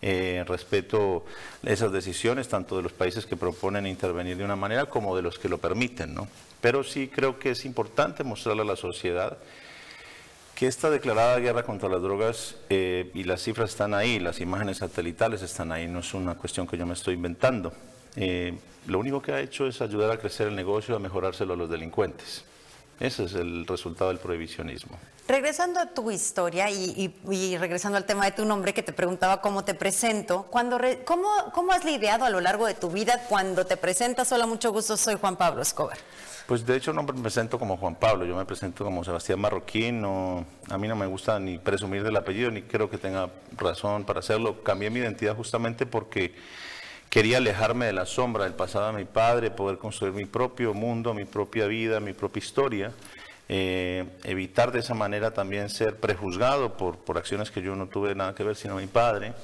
Eh, respeto esas decisiones, tanto de los países que proponen intervenir de una manera como de los que lo permiten. ¿no? Pero sí creo que es importante mostrarle a la sociedad que esta declarada guerra contra las drogas, eh, y las cifras están ahí, las imágenes satelitales están ahí, no es una cuestión que yo me estoy inventando. Eh, lo único que ha hecho es ayudar a crecer el negocio, a mejorárselo a los delincuentes. Ese es el resultado del prohibicionismo. Regresando a tu historia y, regresando al tema de tu nombre que te preguntaba cómo te presento, cuando ¿cómo, ¿cómo has lidiado a lo largo de tu vida cuando te presentas? Hola, mucho gusto, soy Juan Pablo Escobar. Pues de hecho no me presento como Juan Pablo, yo me presento como Sebastián Marroquín, a mí no me gusta ni presumir del apellido, ni creo que tenga razón para hacerlo. Cambié mi identidad justamente porque quería alejarme de la sombra del pasado de mi padre, poder construir mi propio mundo, mi propia vida, mi propia historia. Eh, evitar de esa manera también ser prejuzgado por, por acciones que yo no tuve nada que ver, sino mi padre.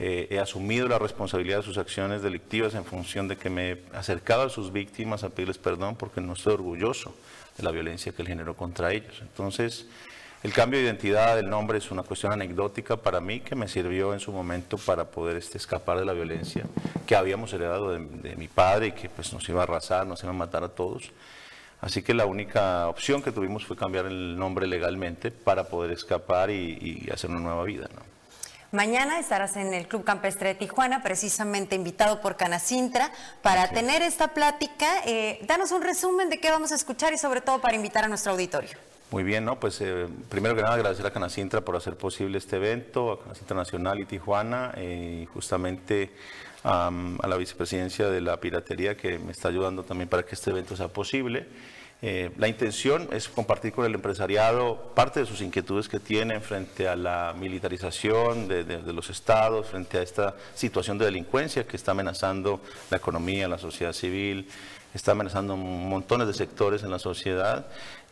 Eh, he asumido la responsabilidad de sus acciones delictivas en función de que me he acercado a sus víctimas a pedirles perdón porque no estoy orgulloso de la violencia que él generó contra ellos. Entonces, el cambio de identidad del nombre es una cuestión anecdótica para mí que me sirvió en su momento para poder este, escapar de la violencia que habíamos heredado de, mi padre y que pues, nos iba a arrasar, nos iba a matar a todos. Así que la única opción que tuvimos fue cambiar el nombre legalmente para poder escapar y, y hacer una nueva vida. ¿no? Mañana estarás en el Club Campestre de Tijuana, precisamente invitado por Canacintra, para tener esta plática. Eh, danos un resumen de qué vamos a escuchar y sobre todo para invitar a nuestro auditorio. Muy bien, ¿no? Pues eh, primero que nada agradecer a Canacintra por hacer posible este evento, a Canacintra Nacional y Tijuana, eh, justamente a la vicepresidencia de la piratería que me está ayudando también para que este evento sea posible. Eh, la intención es compartir con el empresariado parte de sus inquietudes que tienen frente a la militarización de, los estados, frente a esta situación de delincuencia que está amenazando la economía, la sociedad civil, está amenazando montones de sectores en la sociedad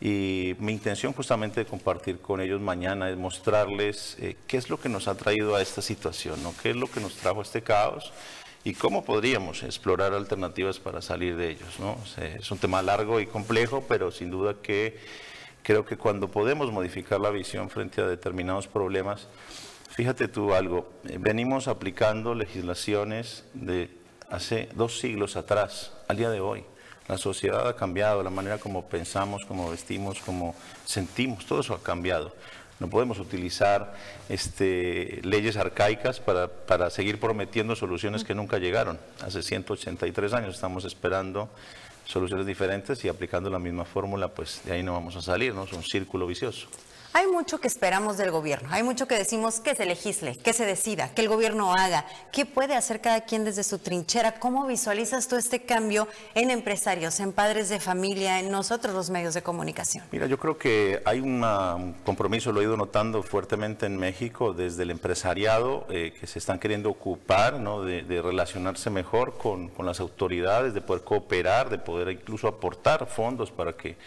y mi intención justamente de compartir con ellos mañana es mostrarles eh, qué es lo que nos ha traído a esta situación, ¿no? qué es lo que nos trajo a este caos y cómo podríamos explorar alternativas para salir de ellos. ¿no? es un tema largo y complejo, pero sin duda que creo que cuando podemos modificar la visión frente a determinados problemas, fíjate tú algo, eh, venimos aplicando legislaciones de hace dos siglos atrás, al día de hoy. La sociedad ha cambiado, la manera como pensamos, como vestimos, como sentimos, todo eso ha cambiado. No podemos utilizar este, leyes arcaicas para, para seguir prometiendo soluciones que nunca llegaron. Hace 183 años estamos esperando soluciones diferentes y aplicando la misma fórmula, pues de ahí no vamos a salir, ¿no? Es un círculo vicioso. Hay mucho que esperamos del gobierno, hay mucho que decimos que se legisle, que se decida, que el gobierno haga. ¿Qué puede hacer cada quien desde su trinchera? ¿Cómo visualizas tú este cambio en empresarios, en padres de familia, en nosotros los medios de comunicación? Mira, yo creo que hay un compromiso, lo he ido notando fuertemente en México, desde el empresariado, eh, que se están queriendo ocupar ¿no? de, relacionarse mejor con las autoridades, de poder cooperar, de poder incluso aportar fondos para que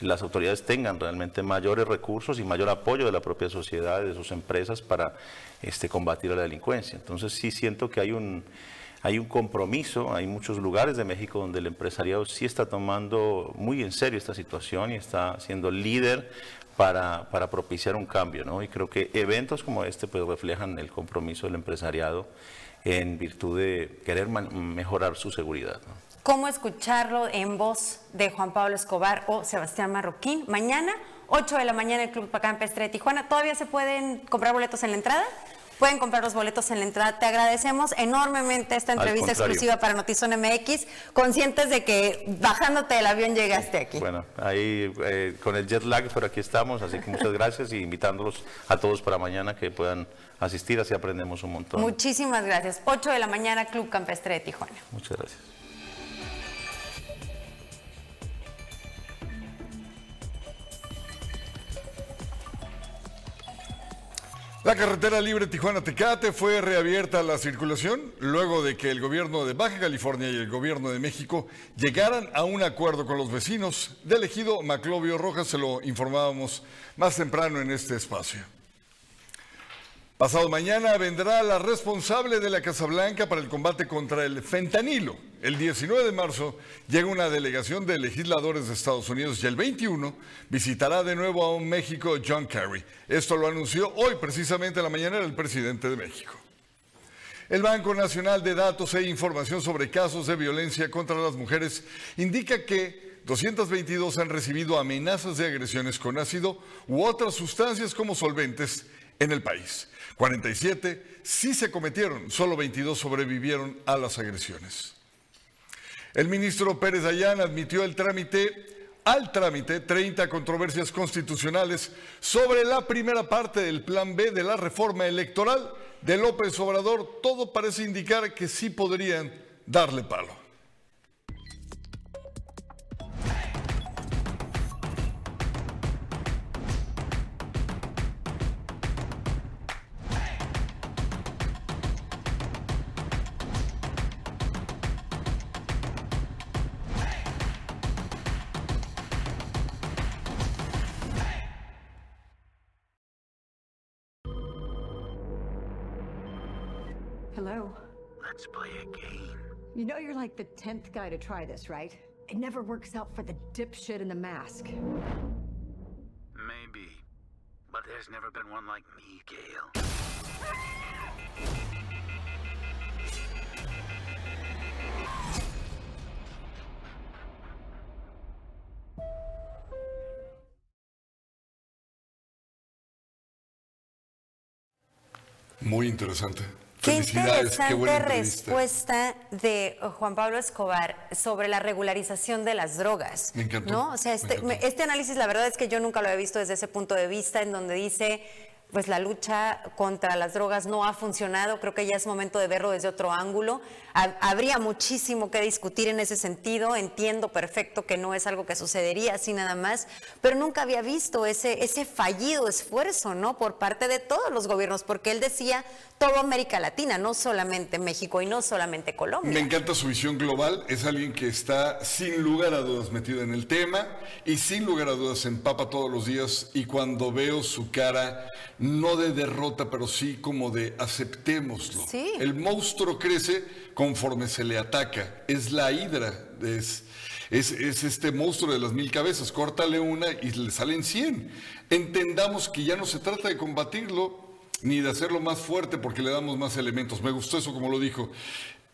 las autoridades tengan realmente mayores recursos y mayor apoyo de la propia sociedad, de sus empresas para este, combatir la delincuencia. Entonces sí siento que hay un, hay un compromiso, hay muchos lugares de México donde el empresariado sí está tomando muy en serio esta situación y está siendo líder para, para propiciar un cambio. ¿no? Y creo que eventos como este pues, reflejan el compromiso del empresariado en virtud de querer mejorar su seguridad. Cómo escucharlo en voz de Juan Pablo Escobar o Sebastián Marroquín. Mañana, 8 de la mañana, el Club Campestre de Tijuana. ¿Todavía se pueden comprar boletos en la entrada? Pueden comprar los boletos en la entrada. Te agradecemos enormemente esta entrevista exclusiva para Notizón MX, conscientes de que bajándote del avión llegaste aquí. Bueno, ahí eh, con el jet lag, pero aquí estamos, así que muchas gracias y invitándolos a todos para mañana que puedan asistir, así aprendemos un montón. Muchísimas gracias. 8 de la mañana, Club Campestre de Tijuana. Muchas gracias. La carretera libre Tijuana-Tecate fue reabierta a la circulación luego de que el gobierno de Baja California y el gobierno de México llegaran a un acuerdo con los vecinos del ejido Maclovio Rojas. Se lo informábamos más temprano en este espacio. Pasado mañana vendrá la responsable de la Casa Blanca para el combate contra el fentanilo. El 19 de marzo llega una delegación de legisladores de Estados Unidos y el 21 visitará de nuevo a un México John Kerry. Esto lo anunció hoy precisamente en la mañana el presidente de México. El Banco Nacional de Datos e Información sobre Casos de Violencia contra las Mujeres indica que 222 han recibido amenazas de agresiones con ácido u otras sustancias como solventes en el país. 47 sí se cometieron, solo 22 sobrevivieron a las agresiones. El ministro Pérez Dayán admitió el trámite al trámite 30 controversias constitucionales sobre la primera parte del Plan B de la reforma electoral de López Obrador. Todo parece indicar que sí podrían darle palo. You know you're like the 10th guy to try this, right? It never works out for the dipshit in the mask. Maybe. But there's never been one like me, Gail. Muy interesante. Qué interesante respuesta de Juan Pablo Escobar sobre la regularización de las drogas. Me encantó, ¿no? O sea, me este, encantó. este análisis la verdad es que yo nunca lo había visto desde ese punto de vista, en donde dice, pues la lucha contra las drogas no ha funcionado, creo que ya es momento de verlo desde otro ángulo. Ha- habría muchísimo que discutir en ese sentido, entiendo perfecto que no es algo que sucedería así nada más, pero nunca había visto ese, ese fallido esfuerzo, ¿no? Por parte de todos los gobiernos, porque él decía toda América Latina, no solamente México y no solamente Colombia. Me encanta su visión global. Es alguien que está sin lugar a dudas metido en el tema y sin lugar a dudas empapa todos los días. Y cuando veo su cara, no de derrota, pero sí como de aceptémoslo. Sí. El monstruo crece conforme se le ataca. Es la hidra. Es, es, es este monstruo de las mil cabezas. Córtale una y le salen cien. Entendamos que ya no se trata de combatirlo ni de hacerlo más fuerte porque le damos más elementos. Me gustó eso como lo dijo.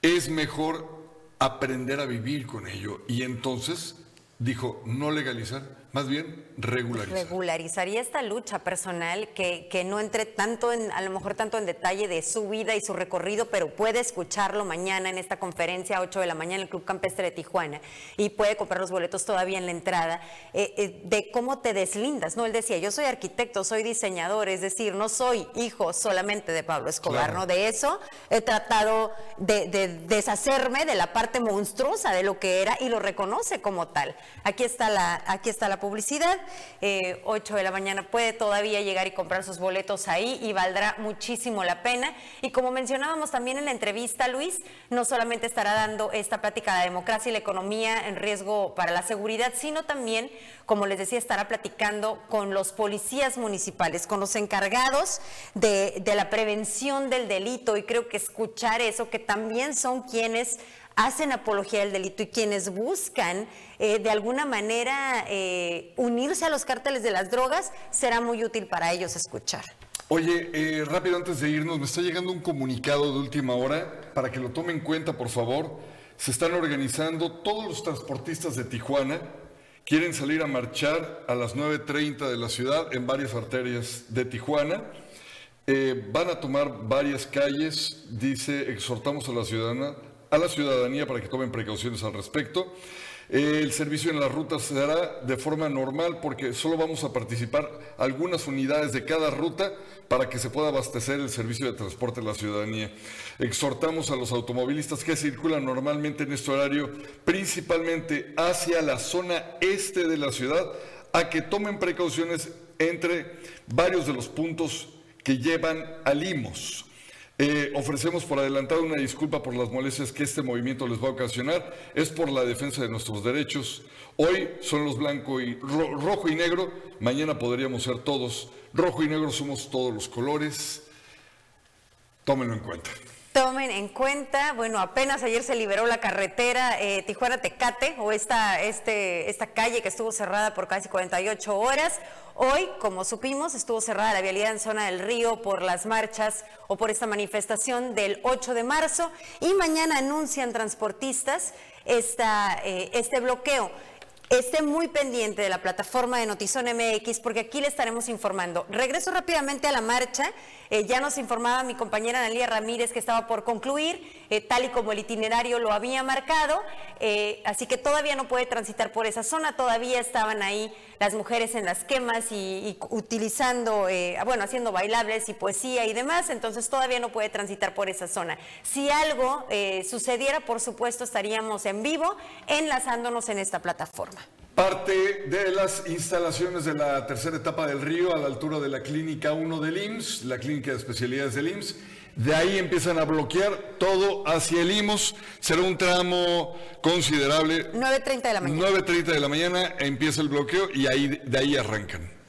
Es mejor aprender a vivir con ello. Y entonces dijo, no legalizar, más bien regularizar. Regularizaría esta lucha personal que, que no entre tanto en, a lo mejor tanto en detalle de su vida y su recorrido, pero puede escucharlo mañana en esta conferencia a 8 de la mañana en el Club Campestre de Tijuana y puede comprar los boletos todavía en la entrada, eh, eh, de cómo te deslindas, ¿no? Él decía, yo soy arquitecto, soy diseñador, es decir, no soy hijo solamente de Pablo Escobar, Claro. ¿no? De eso he tratado de, de deshacerme de la parte monstruosa de lo que era y lo reconoce como tal. Aquí está la, aquí está la publicidad. Eh, 8 de la mañana puede todavía llegar y comprar sus boletos ahí y valdrá muchísimo la pena. Y como mencionábamos también en la entrevista, Luis, no solamente estará dando esta plática de la democracia y la economía en riesgo para la seguridad, sino también, como les decía, estará platicando con los policías municipales, con los encargados de, de la prevención del delito. Y creo que escuchar eso, que también son quienes hacen apología del delito y quienes buscan eh, de alguna manera eh, unirse a los cárteles de las drogas, será muy útil para ellos escuchar. Oye, eh, rápido antes de irnos, me está llegando un comunicado de última hora para que lo tomen en cuenta, por favor. Se están organizando todos los transportistas de Tijuana. Quieren salir a marchar a las 9.30 de la ciudad en varias arterias de Tijuana. Van a tomar varias calles, dice, exhortamos a la ciudadana, a la ciudadanía para que tomen precauciones al respecto. Eh, el servicio en las rutas se dará de forma normal porque solo vamos a participar algunas unidades de cada ruta para que se pueda abastecer el servicio de transporte de la ciudadanía. Exhortamos a los automovilistas que circulan normalmente en este horario, principalmente hacia la zona este de la ciudad, a que tomen precauciones entre varios de los puntos que llevan a Limos. Eh, ofrecemos por adelantado una disculpa por las molestias que este movimiento les va a ocasionar. Es por la defensa de nuestros derechos. Hoy son los blanco y ro- rojo y negro. Mañana podríamos ser todos. Rojo y negro somos todos los colores. Tómenlo en cuenta. Tomen en cuenta, bueno, apenas ayer se liberó la carretera eh, Tijuana-Tecate, o esta, este, esta calle que estuvo cerrada por casi 48 horas. Hoy, como supimos, estuvo cerrada la vialidad en zona del río por las marchas o por esta manifestación del 8 de marzo. Y mañana anuncian transportistas esta, eh, este bloqueo. Esté muy pendiente de la plataforma de Notizón MX porque aquí le estaremos informando. Regreso rápidamente a la marcha. Eh, ya nos informaba mi compañera Analia Ramírez que estaba por concluir, eh, tal y como el itinerario lo había marcado. Eh, así que todavía no puede transitar por esa zona. Todavía estaban ahí las mujeres en las quemas y, utilizando, eh, bueno, haciendo bailables y poesía y demás. Entonces todavía no puede transitar por esa zona. Si algo sucediera, por supuesto, estaríamos en vivo enlazándonos en esta plataforma. Parte de las instalaciones de la tercera etapa del río a la altura de la clínica 1 del IMSS, la clínica de especialidades del IMSS. De ahí empiezan a bloquear todo hacia el IMSS. Será un tramo considerable. 9.30 de la mañana. 9.30 de la mañana empieza el bloqueo y ahí, de ahí arrancan.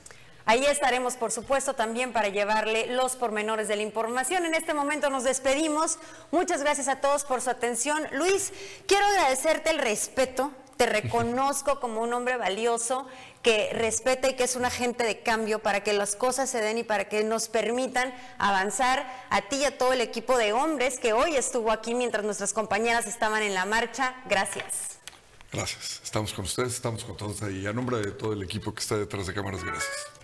Ahí estaremos, por supuesto, también para llevarle los pormenores de la información. En este momento nos despedimos. Muchas gracias a todos por su atención. Luis, quiero agradecerte el respeto. Te reconozco como un hombre valioso que respeta y que es un agente de cambio para que las cosas se den y para que nos permitan avanzar a ti y a todo el equipo de hombres que hoy estuvo aquí mientras nuestras compañeras estaban en la marcha. Gracias. Gracias. Estamos con ustedes, estamos con todos ahí. A nombre de todo el equipo que está detrás de cámaras, gracias.